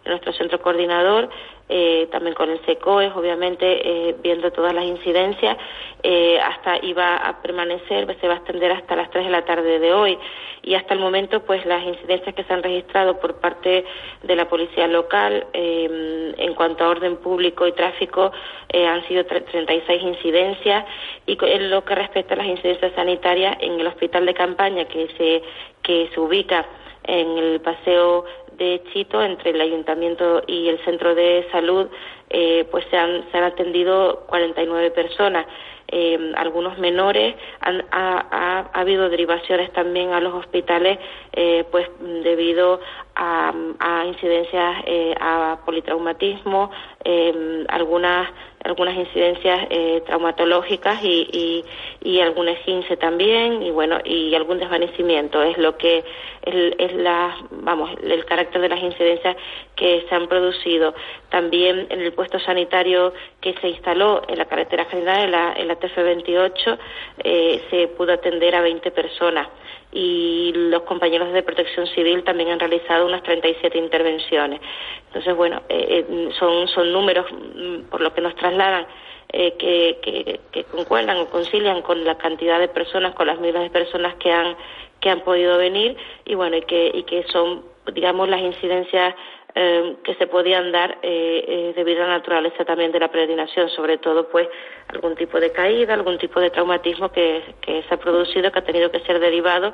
en nuestro centro coordinador, eh, también con el SECOES, obviamente, eh, viendo todas las incidencias, eh, hasta iba a permanecer, se va a extender hasta las 3 de la tarde de hoy. Y hasta el momento, pues las incidencias que se han registrado por parte de la policía local en cuanto a orden público y tráfico han sido 36 incidencias. Y en lo que respecta a las incidencias sanitarias, en el hospital de campaña que se, que se ubica en el paseo de Chito entre el ayuntamiento y el centro de salud eh, pues se han, se han atendido 49 personas. Eh, algunos menores, ha, habido derivaciones también a los hospitales, eh, pues debido a, incidencias eh, a politraumatismo, algunas algunas incidencias traumatológicas y, y, algún esguince también y bueno y algún desvanecimiento. Es lo que es, la vamos el carácter de las incidencias que se han producido. También en el puesto sanitario que se instaló en la carretera general en la, en la TF28 eh, se pudo atender a 20 personas y los compañeros de protección civil también han realizado unas 37 intervenciones. Entonces, bueno, eh, eh, son, son números mm, por lo que nos trasladan que, que, concuerdan o concilian con la cantidad de personas, con las miles de personas que han, que han podido venir y bueno, y que, y que son, digamos, las incidencias eh, que se podían dar eh, eh, debido a la naturaleza también de la peregrinación, sobre todo pues algún tipo de caída, algún tipo de traumatismo que, se ha producido, que ha tenido que ser derivado,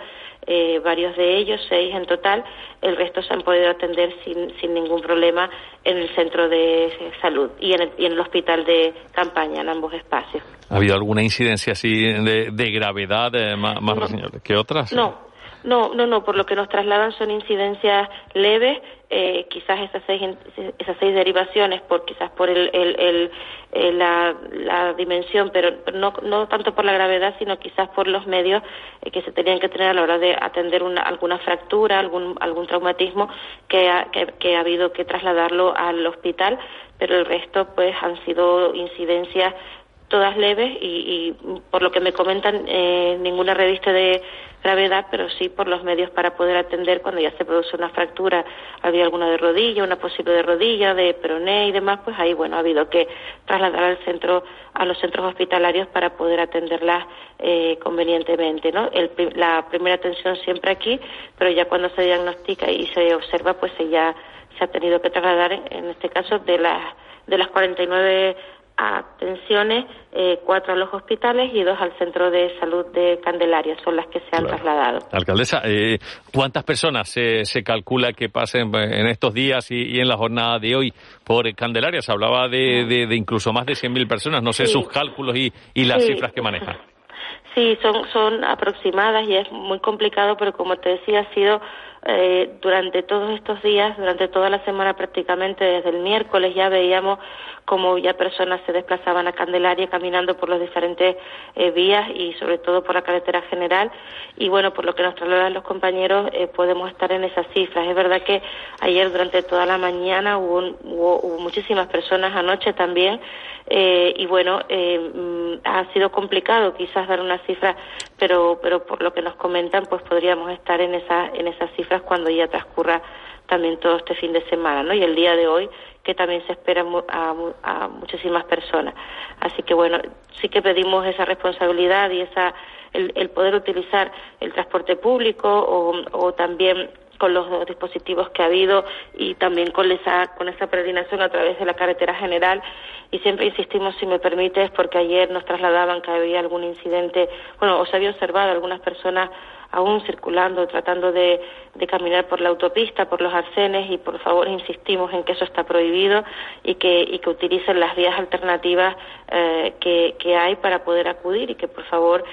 varios de ellos, seis en total, el resto se han podido atender sin, sin ningún problema en el centro de salud y en el, y en el hospital de campaña, en ambos espacios. ¿Ha habido alguna incidencia así de, gravedad más, más que otras? No, no, no, no, por lo que nos trasladan son incidencias leves, eh, quizás esas seis, esas seis derivaciones, por quizás por el, el, el, la, la, dimensión, pero no, no tanto por la gravedad, sino quizás por los medios eh, que se tenían que tener a la hora de atender una, alguna fractura, algún, algún traumatismo que ha, que, ha habido que trasladarlo al hospital, pero el resto pues han sido incidencias todas leves y, y por lo que me comentan eh, ninguna revista de gravedad, pero sí por los medios para poder atender cuando ya se produce una fractura, había alguna de rodilla, una posible de rodilla, de peroné y demás, pues ahí bueno ha habido que trasladar al centro, a los centros hospitalarios para poder atenderlas eh, convenientemente, ¿no? la primera atención siempre aquí, pero ya cuando se diagnostica y se observa, pues ya se ha tenido que trasladar, en este caso, de las de las 49 atenciones, eh, cuatro a los hospitales y dos al centro de salud de Candelaria, son las que se han trasladado. Alcaldesa, eh, ¿cuántas personas se, se, calcula que pasen en estos días y, en la jornada de hoy por Candelaria? Se hablaba de, de, incluso más de 100.000 personas, no sé sus cálculos y, y las cifras que manejan. Sí, son, son aproximadas y es muy complicado, pero como te decía, ha sido eh, durante todos estos días, durante toda la semana prácticamente, desde el miércoles ya veíamos como ya personas se desplazaban a Candelaria caminando por las diferentes eh, vías y sobre todo por la carretera general. Y bueno, por lo que nos trasladan los compañeros, eh, podemos estar en esas cifras. Es verdad que ayer durante toda la mañana hubo, hubo, muchísimas personas, anoche también, eh, y bueno, mm, ha sido complicado quizás dar una cifra, pero, pero por lo que nos comentan, pues podríamos estar en, esa, en esas cifras cuando ya transcurra también todo este fin de semana, ¿no? Y el día de hoy que también se espera a, muchísimas personas. Así que bueno, sí que pedimos esa responsabilidad y esa el, poder utilizar el transporte público o también con los dispositivos que ha habido y también con esa con esa peregrinación a través de la carretera general. Y siempre insistimos si me permites porque ayer nos trasladaban que había algún incidente bueno o se había observado algunas personas aún circulando, tratando de, caminar por la autopista, por los arcenes y por favor insistimos en que eso está prohibido y que, y que utilicen las vías alternativas eh, que, que hay para poder acudir y que por favor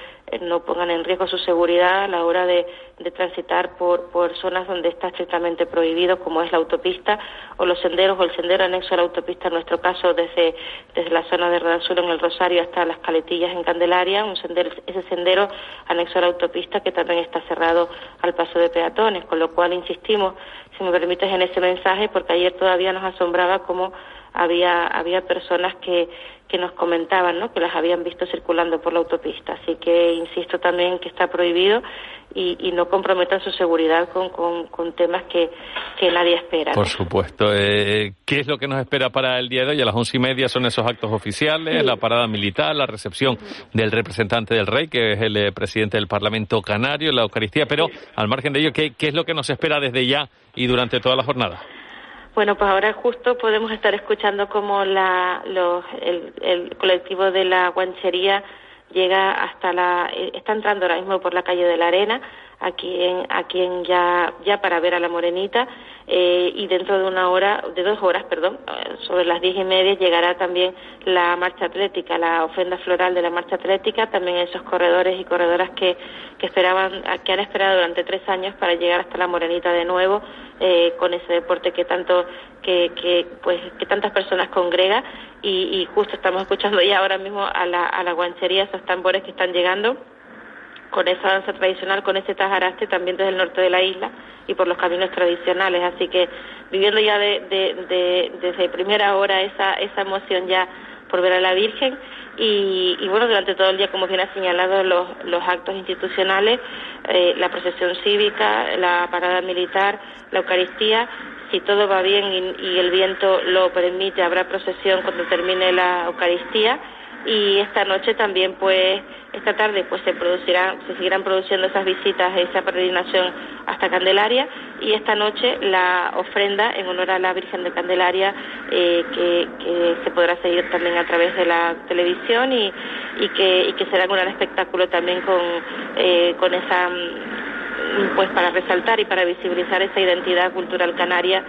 no pongan en riesgo su seguridad a la hora de, transitar por, por, zonas donde está estrictamente prohibido, como es la autopista o los senderos o el sendero anexo a la autopista, en nuestro caso desde, desde la zona de Radazul en el Rosario hasta las Caletillas en Candelaria, un sendero, ese sendero anexo a la autopista que también está cerrado al paso de peatones, con lo cual insistimos, si me permites, en ese mensaje, porque ayer todavía nos asombraba cómo había, había personas que, que nos comentaban ¿no? que las habían visto circulando por la autopista. Así que insisto también que está prohibido y, y no comprometan su seguridad con, con, temas que, que, nadie espera. Por supuesto. Eh, ¿Qué es lo que nos espera para el día de hoy? A las once y media son esos actos oficiales, la parada militar, la recepción del representante del rey, que es el eh, presidente del Parlamento Canario, la Eucaristía. Pero al margen de ello, ¿qué, ¿qué es lo que nos espera desde ya y durante toda la jornada? Bueno, pues ahora justo podemos estar escuchando cómo la, los, el, colectivo de la guanchería llega hasta la, está entrando ahora mismo por la calle de la Arena, aquí en, aquí en ya, ya para ver a la morenita eh, y dentro de una hora, de dos horas, perdón, eh, sobre las diez y media llegará también la marcha atlética, la ofrenda floral de la marcha atlética, también esos corredores y corredoras que, que esperaban, que han esperado durante tres años para llegar hasta la morenita de nuevo eh, con ese deporte que tanto que, que pues que tantas personas congrega y, y justo estamos escuchando ya ahora mismo a la, a la guanchería esos tambores que están llegando con esa danza tradicional, con ese tajaraste también desde el norte de la isla y por los caminos tradicionales. Así que viviendo ya de, de, desde primera hora esa, esa emoción ya por ver a la Virgen y, bueno, durante todo el día, como bien ha señalado, los, actos institucionales, eh, la procesión cívica, la parada militar, la Eucaristía. Si todo va bien y el viento lo permite, habrá procesión cuando termine la Eucaristía y esta noche también pues esta tarde pues se producirán se seguirán produciendo esas visitas esa peregrinación hasta Candelaria. Y esta noche la ofrenda en honor a la Virgen de Candelaria eh, que, que, se podrá seguir también a través de la televisión y, que y que será un gran espectáculo también con eh, con esa mm, pues para resaltar y para visibilizar esa identidad cultural canaria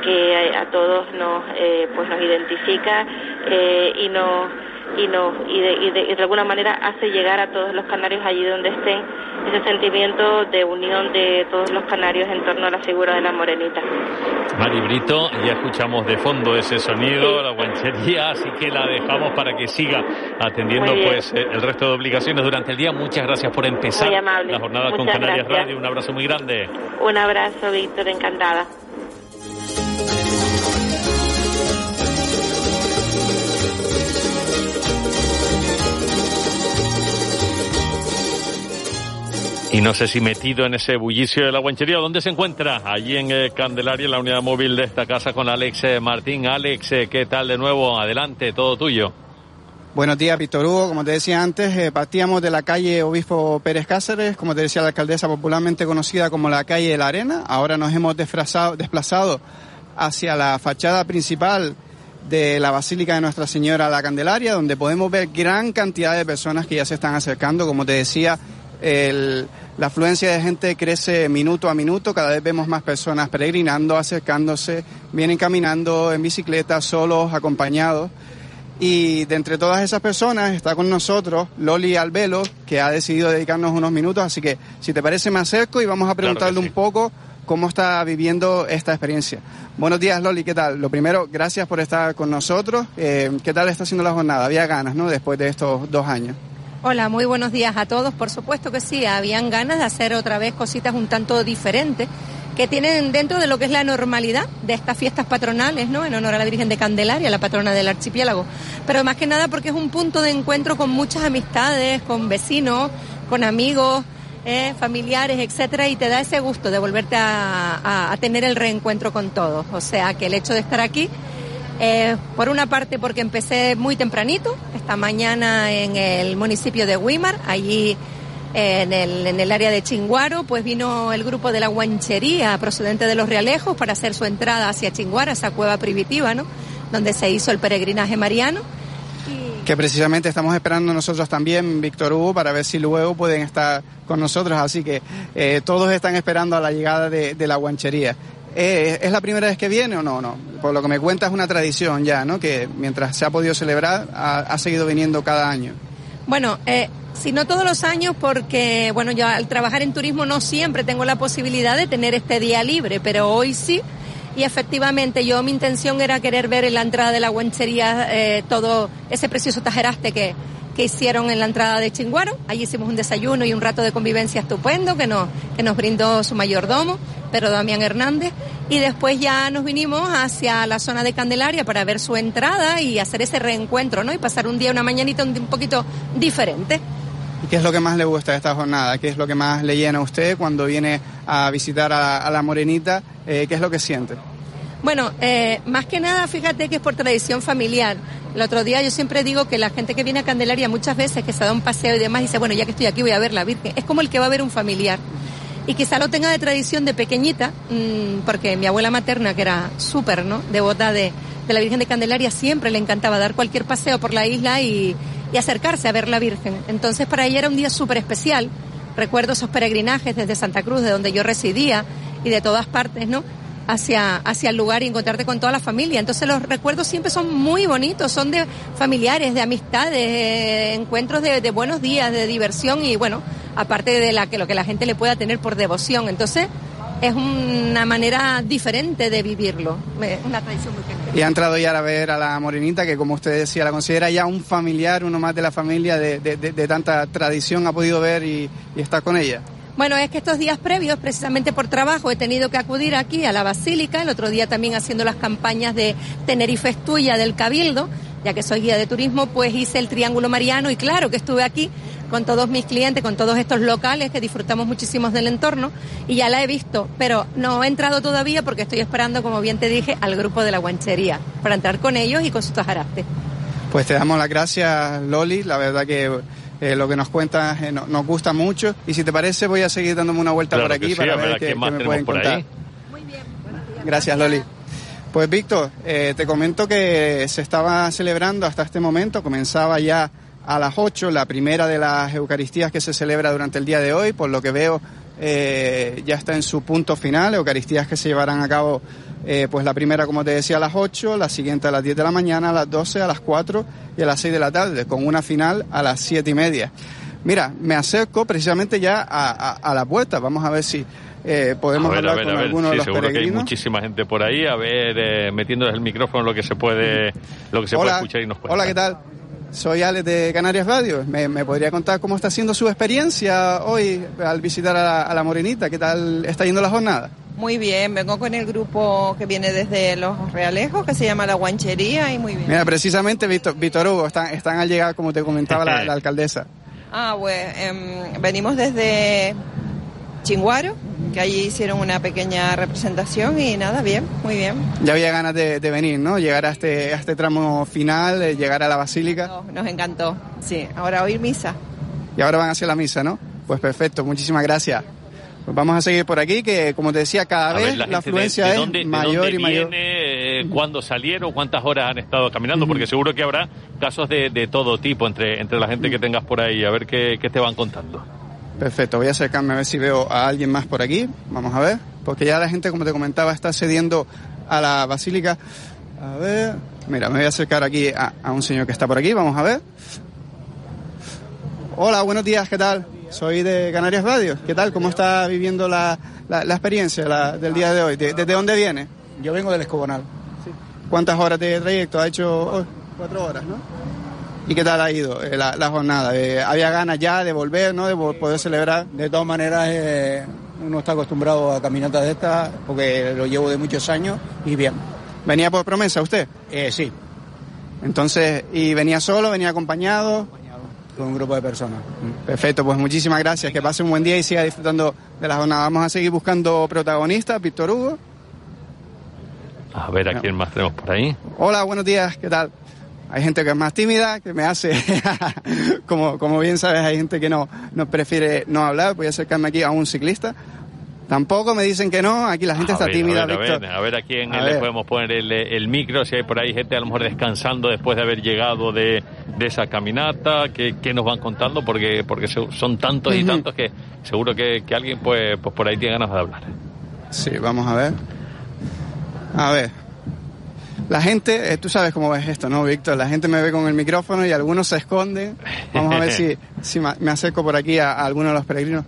que a, todos nos eh, pues nos identifica eh, y nos y, no, y, de, y, de, y de alguna manera hace llegar a todos los canarios allí donde estén ese sentimiento de unión de todos los canarios en torno a la figura de la morenita. Mari Brito, ya escuchamos de fondo ese sonido, la guanchería, así que la dejamos para que siga atendiendo pues eh, el resto de obligaciones durante el día. Muchas gracias por empezar la jornada con Canarias gracias. Radio. Un abrazo muy grande. Un abrazo, Víctor, encantada. Y no sé si metido en ese bullicio de la guanchería, ¿dónde se encuentra? Allí en eh, Candelaria, en la unidad móvil de esta casa con Alex eh, Martín. Alex, eh, ¿qué tal de nuevo? Adelante, todo tuyo. Buenos días, Víctor Hugo. Como te decía antes, eh, partíamos de la calle Obispo Pérez Cáceres, como te decía la alcaldesa, popularmente conocida como la calle de la Arena. Ahora nos hemos desplazado hacia la fachada principal de la Basílica de Nuestra Señora la Candelaria, donde podemos ver gran cantidad de personas que ya se están acercando. Como te decía, el, la afluencia de gente crece minuto a minuto, cada vez vemos más personas peregrinando, acercándose, vienen caminando en bicicleta, solos, acompañados. Y de entre todas esas personas está con nosotros Loli Albelo, que ha decidido dedicarnos unos minutos, así que si te parece me acerco y vamos a preguntarle claro sí. un poco cómo está viviendo esta experiencia. Buenos días Loli, ¿qué tal? Lo primero, gracias por estar con nosotros. Eh, ¿Qué tal está haciendo la jornada? Había ganas, ¿no? Después de estos dos años. Hola, muy buenos días a todos. Por supuesto que sí, habían ganas de hacer otra vez cositas un tanto diferentes que tienen dentro de lo que es la normalidad de estas fiestas patronales, ¿no? En honor a la Virgen de Candelaria, la patrona del archipiélago. Pero más que nada porque es un punto de encuentro con muchas amistades, con vecinos, con amigos, eh, familiares, etcétera, y te da ese gusto de volverte a, a, a tener el reencuentro con todos. O sea que el hecho de estar aquí eh, por una parte porque empecé muy tempranito, esta mañana en el municipio de Guimar, allí eh, en, el, área de Chinguaro, pues vino el grupo de la guanchería procedente de los Realejos para hacer su entrada hacia Chinguaro, esa cueva primitiva, ¿no? Donde se hizo el peregrinaje mariano. Que precisamente estamos esperando nosotros también, Víctor Hugo, para ver si luego pueden estar con nosotros. Así que eh, todos están esperando a la llegada de la guanchería. Eh, ¿Es la primera vez que viene o no? No. Por lo que me cuenta es una tradición ya, ¿no? Que mientras se ha podido celebrar ha, seguido viniendo cada año. Bueno, eh, si no todos los años, porque bueno, yo al trabajar en turismo no siempre tengo la posibilidad de tener este día libre, pero hoy sí. Y efectivamente, yo mi intención era querer ver en la entrada de la guanchería eh, todo ese precioso tajeraste que, que hicieron en la entrada de Chinguaro. Allí hicimos un desayuno y un rato de convivencia estupendo que nos, que nos brindó su mayordomo, Pedro Damián Hernández. Y después ya nos vinimos hacia la zona de Candelaria para ver su entrada y hacer ese reencuentro, ¿no? Y pasar un día, una mañanita un, un poquito diferente. ¿Y qué es lo que más le gusta de esta jornada? ¿Qué es lo que más le llena a usted cuando viene a visitar a, a la Morenita? Eh, ¿Qué es lo que siente? Bueno, eh, más que nada, fíjate que es por tradición familiar. El otro día yo siempre digo que la gente que viene a Candelaria muchas veces que se da un paseo y demás dice, bueno, ya que estoy aquí voy a ver la Virgen. Es como el que va a ver un familiar. Y quizá lo tenga de tradición de pequeñita, mmm, porque mi abuela materna, que era súper, ¿no? Devota de, de la Virgen de Candelaria, siempre le encantaba dar cualquier paseo por la isla y, acercarse a ver la Virgen. Entonces para ella era un día súper especial recuerdo esos peregrinajes desde Santa Cruz, de donde yo residía, y de todas partes, ¿no? Hacia, hacia el lugar y encontrarte con toda la familia. Entonces los recuerdos siempre son muy bonitos, son de familiares, de amistades, de encuentros de, de buenos días, de diversión y bueno, aparte de la, que lo que la gente le pueda tener por devoción. Entonces, es una manera diferente de vivirlo, una tradición muy querida. Y ha entrado ya a ver a la morenita, que como usted decía, la considera ya un familiar, uno más de la familia, de, de, de tanta tradición, ha podido ver y, y estar con ella. Bueno, es que estos días previos, precisamente por trabajo, he tenido que acudir aquí a la Basílica, el otro día también haciendo las campañas de Tenerife es tuya del Cabildo, ya que soy guía de turismo, pues hice el Triángulo Mariano y claro que estuve aquí con todos mis clientes, con todos estos locales que disfrutamos muchísimo del entorno y ya la he visto, pero no he entrado todavía porque estoy esperando, como bien te dije, al grupo de la guanchería para entrar con ellos y con sus tajaraste. Pues te damos las gracias, Loli, la verdad que eh, lo que nos cuentas eh, no, nos gusta mucho y si te parece voy a seguir dándome una vuelta claro por aquí sí, para ver, qué, más qué me pueden por contar. ahí. Gracias, Loli. Pues Víctor, eh, te comento que se estaba celebrando hasta este momento, comenzaba ya a las 8 la primera de las Eucaristías que se celebra durante el día de hoy, por lo que veo eh, ya está en su punto final, Eucaristías que se llevarán a cabo, eh, pues la primera como te decía a las 8, la siguiente a las 10 de la mañana, a las 12, a las 4 y a las 6 de la tarde, con una final a las 7 y media. Mira, me acerco precisamente ya a, a, a la puerta, vamos a ver si eh, podemos a ver, hablar a ver, con a ver. algunos Sí, de los seguro que hay peregrinos. muchísima gente por ahí, a ver, eh, metiéndoles el micrófono lo que se puede, lo que se puede Hola, escuchar y nos cuenta. hola, ¿qué tal? Soy Alex de Canarias Radio. ¿Me, me podría contar cómo está siendo su experiencia hoy al visitar a la, a la Morenita? ¿Qué tal está yendo la jornada? Muy bien, vengo con el grupo que viene desde Los Realejos, que se llama La Guanchería, y muy bien. Mira, precisamente Víctor, Víctor Hugo, están, están al llegar, como te comentaba la, la <laughs> alcaldesa. Ah, pues venimos desde Chinguaro, que allí hicieron una pequeña representación y nada, bien, muy bien. Ya había ganas de, de venir, ¿no? Llegar a este, a este tramo final, eh, llegar a la basílica. Nos encantó, sí. Ahora oír misa. Y ahora van hacia la misa, ¿no? Pues perfecto, muchísimas gracias. Pues vamos a seguir por aquí, que como te decía, cada A vez ver, la, gente afluencia de, de es dónde, de mayor dónde y mayor. viene, eh, cuándo salieron, cuántas horas han estado caminando, porque seguro que habrá casos de, de todo tipo entre, entre la gente que tengas por ahí, a ver qué, qué te van contando. Perfecto, voy a acercarme a ver si veo a alguien más por aquí. Vamos a ver, porque ya la gente, como te comentaba, está cediendo a la basílica. A ver, mira, me voy a acercar aquí a, a un señor que está por aquí. Vamos a ver. Hola, buenos días, ¿qué tal? Soy de Canarias Radio. ¿Qué tal? ¿Cómo está viviendo la, la, la experiencia la- del día de hoy? ¿De- ¿Desde dónde viene? Yo vengo del Escobonal. ¿Cuántas horas de trayecto ha hecho hoy? Cuatro horas, ¿no? ¿Y qué tal ha ido eh, la, la jornada? Eh, ¿Había ganas ya de volver, ¿no? De poder celebrar. De todas maneras, eh, uno está acostumbrado a caminatas de estas porque lo llevo de muchos años y bien. ¿Venía por promesa usted? Eh, sí. Entonces, ¿y venía solo, venía acompañado? Con un grupo de personas. Perfecto, pues muchísimas gracias. Que pase un buen día y siga disfrutando de la jornada. Vamos a seguir buscando protagonistas. Víctor Hugo. A ver a quién más tenemos por ahí. Hola, buenos días, ¿qué tal? Hay gente que es más tímida, que me hace, <laughs> como, como bien sabes, hay gente que no, no prefiere no hablar. Voy a acercarme aquí a un ciclista. Tampoco me dicen que no, aquí la gente a está ver, tímida, a ver, Víctor. A ver, a ver a quién A le ver. podemos poner el, el micro, si hay por ahí gente a lo mejor descansando después de haber llegado de, de esa caminata, que, que nos van contando, porque porque son tantos y Ujú. tantos que seguro que, que alguien pues, pues por ahí tiene ganas de hablar. Sí, vamos a ver. A ver. La gente, eh, tú sabes cómo es esto, ¿no, Víctor? La gente me ve con el micrófono y algunos se esconden. Vamos a ver si, <laughs> si me acerco por aquí a, a alguno de los peregrinos.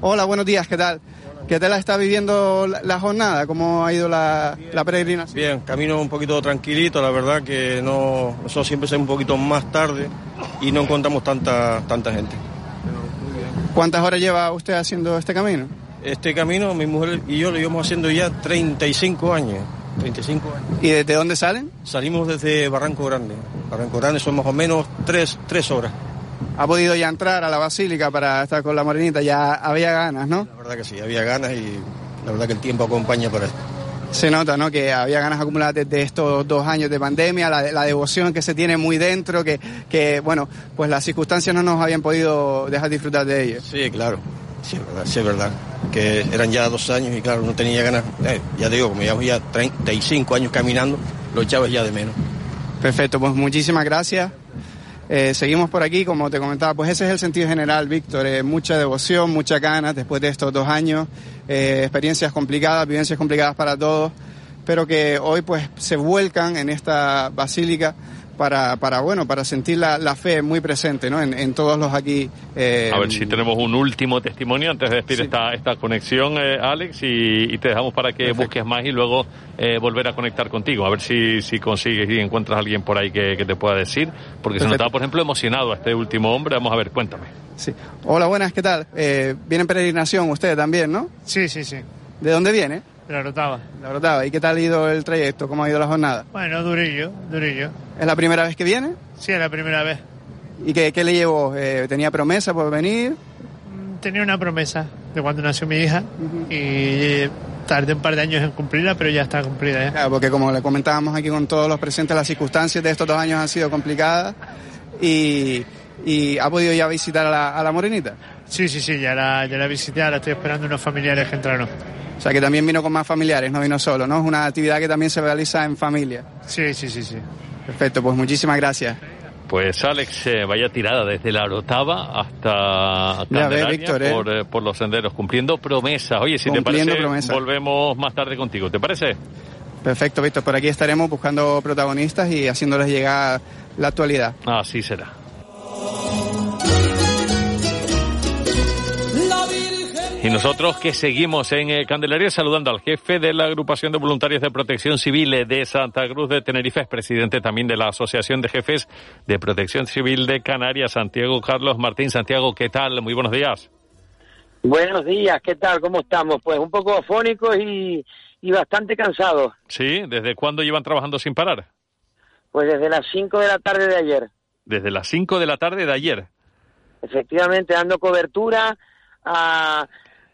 Hola, buenos días, ¿qué tal? ¿Qué tal está viviendo la, la jornada? ¿Cómo ha ido la, la peregrinación? Bien, camino un poquito tranquilito, la verdad que no, nosotros siempre salimos un poquito más tarde y no encontramos tanta, tanta gente. ¿Cuántas horas lleva usted haciendo este camino? Este camino, mi mujer y yo lo llevamos haciendo ya 35 años. 35 años. ¿Y desde dónde salen? Salimos desde Barranco Grande. Barranco Grande son más o menos tres, tres horas. ¿Ha podido ya entrar a la basílica para estar con la morenita? Ya había ganas, ¿no? La verdad que sí, había ganas y la verdad que el tiempo acompaña para esto. Se nota, ¿no? Que había ganas acumuladas desde estos dos años de pandemia, la, la devoción que se tiene muy dentro, que, que, bueno, pues las circunstancias no nos habían podido dejar disfrutar de ello. Sí, claro. Sí, es verdad, sí, es verdad. Que eran ya dos años y claro, no tenía ganas. eh, ya te digo, como llevamos ya 35 años caminando, lo echabas ya de menos. Perfecto, pues muchísimas gracias. Eh, seguimos por aquí, como te comentaba, pues ese es el sentido general, Víctor. Eh, mucha devoción, mucha ganas después de estos dos años, eh, experiencias complicadas, vivencias complicadas para todos, pero que hoy pues se vuelcan en esta basílica para, para bueno, para sentir la, la fe muy presente, ¿no? En, en todos los aquí. Eh, A ver si tenemos un último testimonio antes de despedir esta, esta conexión, eh, Alex, y, y te dejamos para que busques más y luego eh, volver a conectar contigo. A ver si, si consigues y encuentras a alguien por ahí que, que te pueda decir, porque se Perfecto. notaba, por ejemplo, emocionado a este último hombre. Vamos a ver, cuéntame. Sí. Hola, buenas, ¿qué tal? Eh, viene en peregrinación usted también, ¿no? Sí, sí, sí. ¿De dónde viene? De la Rotava. La Brotava. ¿Y qué tal ha ido el trayecto? ¿Cómo ha ido la jornada? Bueno, durillo, durillo. ¿Es la primera vez que viene? Sí, es la primera vez. ¿Y qué, qué le llevó? Eh, ¿Tenía promesa por venir? Tenía una promesa de cuando nació mi hija y tardé un par de años en cumplirla, pero ya está cumplida. ¿eh? Claro, porque como le comentábamos aquí con todos los presentes, las circunstancias de estos dos años han sido complicadas y, y ha podido ya visitar a la, a la morenita. Sí, sí, sí, ya la, ya la visité, ahora estoy esperando unos familiares que entraron. O sea que también vino con más familiares, no vino solo, ¿no? Es una actividad que también se realiza en familia. Sí, sí, sí, sí. Perfecto, pues muchísimas gracias. Pues Alex, eh, vaya tirada desde la Orotava hasta Ya ves, Candelaria Víctor, ¿eh? por, eh, por los senderos, cumpliendo promesas. Oye, si te parece, promesas. volvemos más tarde contigo. ¿Te parece? Perfecto, Víctor. Por aquí estaremos buscando protagonistas y haciéndoles llegar la actualidad. Así será. Y nosotros que seguimos en eh, Candelaria saludando al jefe de la agrupación de voluntarios de protección civil de Santa Cruz de Tenerife, es presidente también de la Asociación de Jefes de Protección Civil de Canarias, Santiago Carlos Martín. Santiago, ¿qué tal? Muy buenos días. Buenos días, ¿qué tal? ¿Cómo estamos? Pues un poco afónicos y, y bastante cansados. Sí, ¿desde cuándo llevan trabajando sin parar? Pues desde las 5 de la tarde de ayer. Desde las 5 de la tarde de ayer. Efectivamente, dando cobertura a-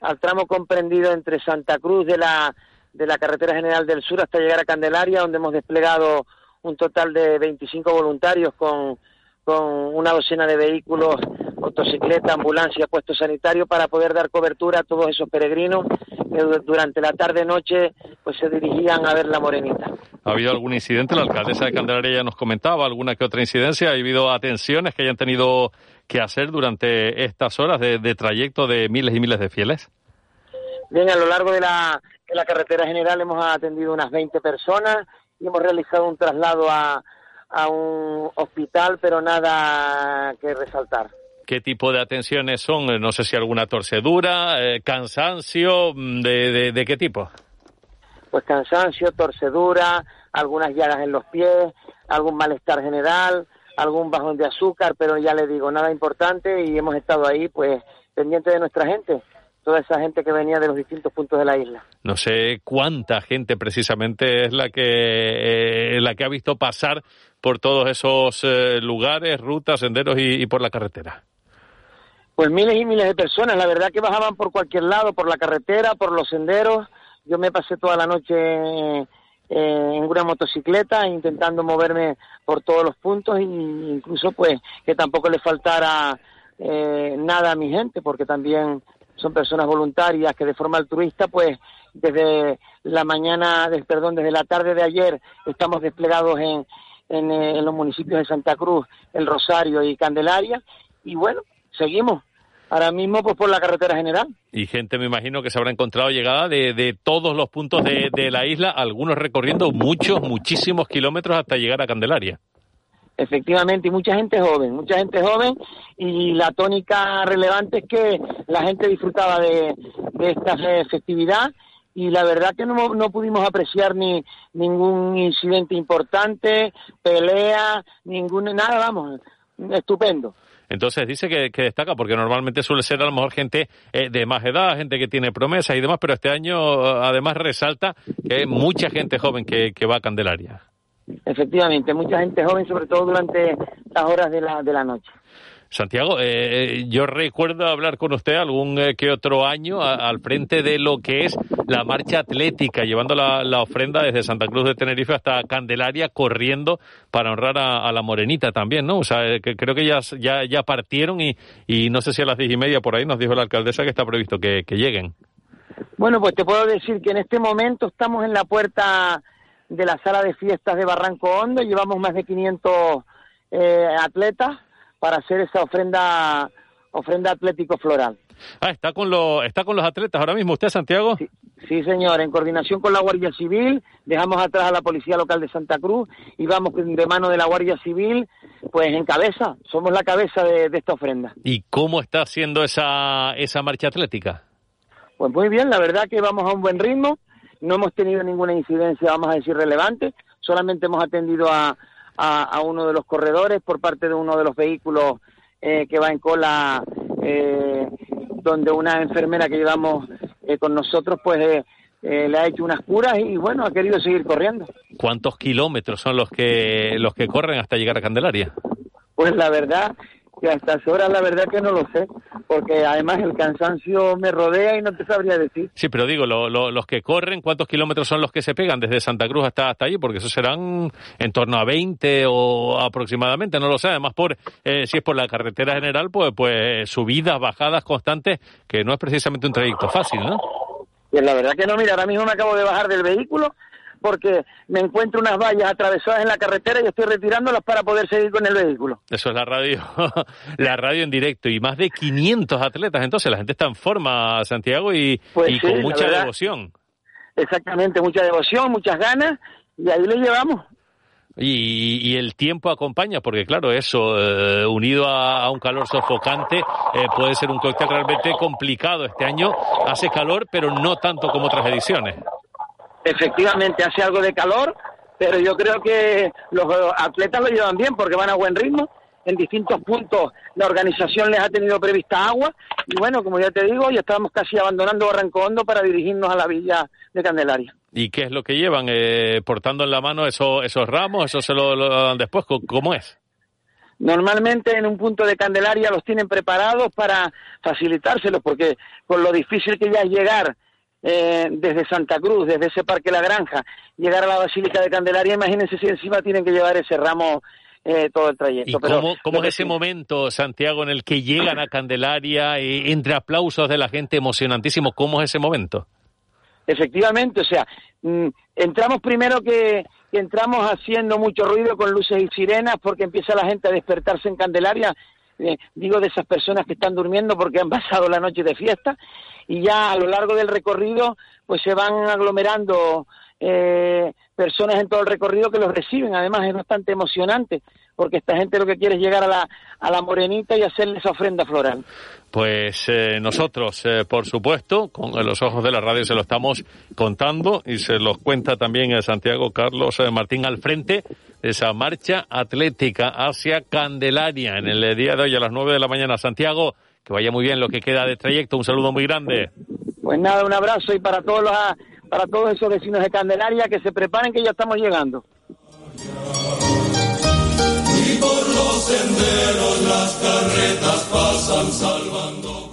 al tramo comprendido entre Santa Cruz de la, de la Carretera General del Sur hasta llegar a Candelaria, donde hemos desplegado un total de 25 voluntarios con, con una docena de vehículos, motocicleta, ambulancia, puesto sanitario, para poder dar cobertura a todos esos peregrinos que du- durante la tarde-noche pues se dirigían a ver la Morenita. ¿Ha habido algún incidente? La alcaldesa de Candelaria ya nos comentaba alguna que otra incidencia. ¿Ha habido atenciones que hayan tenido que hacer durante estas horas de, de trayecto de miles y miles de fieles? Bien, a lo largo de la, de la carretera general hemos atendido unas 20 personas y hemos realizado un traslado a, a un hospital, pero nada que resaltar. ¿Qué tipo de atenciones son? No sé si alguna torcedura, eh, cansancio, mm, de, de- de qué tipo? Pues cansancio, torcedura, algunas llagas en los pies, algún malestar general, algún bajón de azúcar, pero ya le digo, nada importante y hemos estado ahí pues pendientes de nuestra gente, toda esa gente que venía de los distintos puntos de la isla. No sé cuánta gente precisamente es la que, eh, la que ha visto pasar por todos esos eh, lugares, rutas, senderos y, y por la carretera. Pues miles y miles de personas, la verdad que bajaban por cualquier lado, por la carretera, por los senderos. Yo me pasé toda la noche en una motocicleta intentando moverme por todos los puntos e incluso pues que tampoco le faltara eh, nada a mi gente porque también son personas voluntarias que de forma altruista pues desde la mañana, perdón, desde la tarde de ayer estamos desplegados en, en, eh, en los municipios de Santa Cruz, El Rosario y Candelaria y bueno, seguimos ahora mismo pues por la carretera general. Y gente, me imagino, que se habrá encontrado llegada de, de todos los puntos de, de la isla, algunos recorriendo muchos, muchísimos kilómetros hasta llegar a Candelaria. Efectivamente, y mucha gente joven, mucha gente joven, y la tónica relevante es que la gente disfrutaba de, de esta fe- festividad y la verdad que no, no pudimos apreciar ni ningún incidente importante, pelea, ningún nada, vamos, estupendo. Entonces dice que, destaca, porque normalmente suele ser a lo mejor gente eh, de más edad, gente que tiene promesas y demás, pero este año eh, además resalta que hay mucha gente joven que, que va a Candelaria. Efectivamente, mucha gente joven, sobre todo durante las horas de la, de la noche. Santiago, eh, yo recuerdo hablar con usted algún eh, que otro año al frente de lo que es la marcha atlética, llevando la, la ofrenda desde Santa Cruz de Tenerife hasta Candelaria, corriendo para honrar a, la Morenita también, ¿no? O sea, eh, que creo que ya, ya, ya partieron y, no sé si a las diez y media por ahí nos dijo la alcaldesa que está previsto que, lleguen. Bueno, pues te puedo decir que en este momento estamos en la puerta de la sala de fiestas de Barranco Hondo, llevamos más de 500 eh, atletas para hacer esa ofrenda ofrenda atlético floral. Ah, está con los está con los atletas ahora mismo usted Santiago. Sí, señor, en coordinación con la Guardia Civil, dejamos atrás a la Policía Local de Santa Cruz y vamos de mano de la Guardia Civil, pues en cabeza, somos la cabeza de, de esta ofrenda. ¿Y cómo está haciendo esa esa marcha atlética? Pues muy bien, la verdad que vamos a un buen ritmo, no hemos tenido ninguna incidencia, vamos a decir, relevante, solamente hemos atendido a, a, a uno de los corredores por parte de uno de los vehículos eh, que va en cola, eh, donde una enfermera que llevamos eh, con nosotros, pues eh, eh, le ha hecho unas curas y bueno, ha querido seguir corriendo. ¿Cuántos kilómetros son los que los que corren hasta llegar a Candelaria? Pues la verdad que a estas horas la verdad que no lo sé, porque además el cansancio me rodea y no te sabría decir. Sí, pero digo, lo- lo- los que corren, ¿cuántos kilómetros son los que se pegan desde Santa Cruz hasta, hasta allí? Porque eso serán en torno a 20 o aproximadamente, no lo sé. Además, por eh, si es por la carretera general, pues, pues subidas, bajadas constantes, que no es precisamente un trayecto fácil, ¿no? Pues la verdad que no, mira, ahora mismo me acabo de bajar del vehículo porque me encuentro unas vallas atravesadas en la carretera y estoy retirándolas para poder seguir con el vehículo. Eso es la radio, <laughs> la radio en directo y más de 500 atletas. Entonces la gente está en forma, Santiago, y, Pues y sí, con mucha verdad. devoción. Exactamente, mucha devoción, muchas ganas y ahí le llevamos. Y, y el tiempo acompaña, porque claro, eso, eh, unido a, a un calor sofocante, eh, puede ser un cóctel realmente complicado. Este año hace calor, pero no tanto como otras ediciones. Efectivamente, hace algo de calor, pero yo creo que los atletas lo llevan bien porque van a buen ritmo. En distintos puntos la organización les ha tenido prevista agua y bueno, como ya te digo, ya estamos casi abandonando Barranco Hondo para dirigirnos a la villa de Candelaria. ¿Y qué es lo que llevan? Eh, portando en la mano esos, esos ramos, eso se lo, lo dan después. ¿Cómo- ¿Cómo es? Normalmente en un punto de Candelaria los tienen preparados para facilitárselos, porque con lo difícil que ya es llegar eh, desde Santa Cruz, desde ese Parque La Granja, llegar a la Basílica de Candelaria, imagínense si encima tienen que llevar ese ramo eh, todo el trayecto. ¿Y Pero cómo, cómo es ese sí- momento, Santiago, en el que llegan a Candelaria, eh, entre aplausos de la gente, emocionantísimo? ¿Cómo es ese momento? Efectivamente, o sea, mm, entramos primero que, que entramos haciendo mucho ruido con luces y sirenas porque empieza la gente a despertarse en Candelaria, eh, digo de esas personas que están durmiendo porque han <laughs> pasado la noche de fiesta y ya a lo largo del recorrido pues se van aglomerando eh, personas en todo el recorrido que los reciben, además es bastante emocionante porque esta gente lo que quiere es llegar a la, a la morenita y hacerle esa ofrenda floral. Pues eh, nosotros, eh, por supuesto, con los ojos de la radio se lo estamos contando y se los cuenta también el Santiago Carlos eh, Martín al frente de esa marcha atlética hacia Candelaria en el día de hoy a las 9 de la mañana. Santiago, que vaya muy bien lo que queda de trayecto. Un saludo muy grande. Pues nada, un abrazo y para todos los para todos esos vecinos de Candelaria que se preparen que ya estamos llegando. Por los senderos las carretas pasan salvando.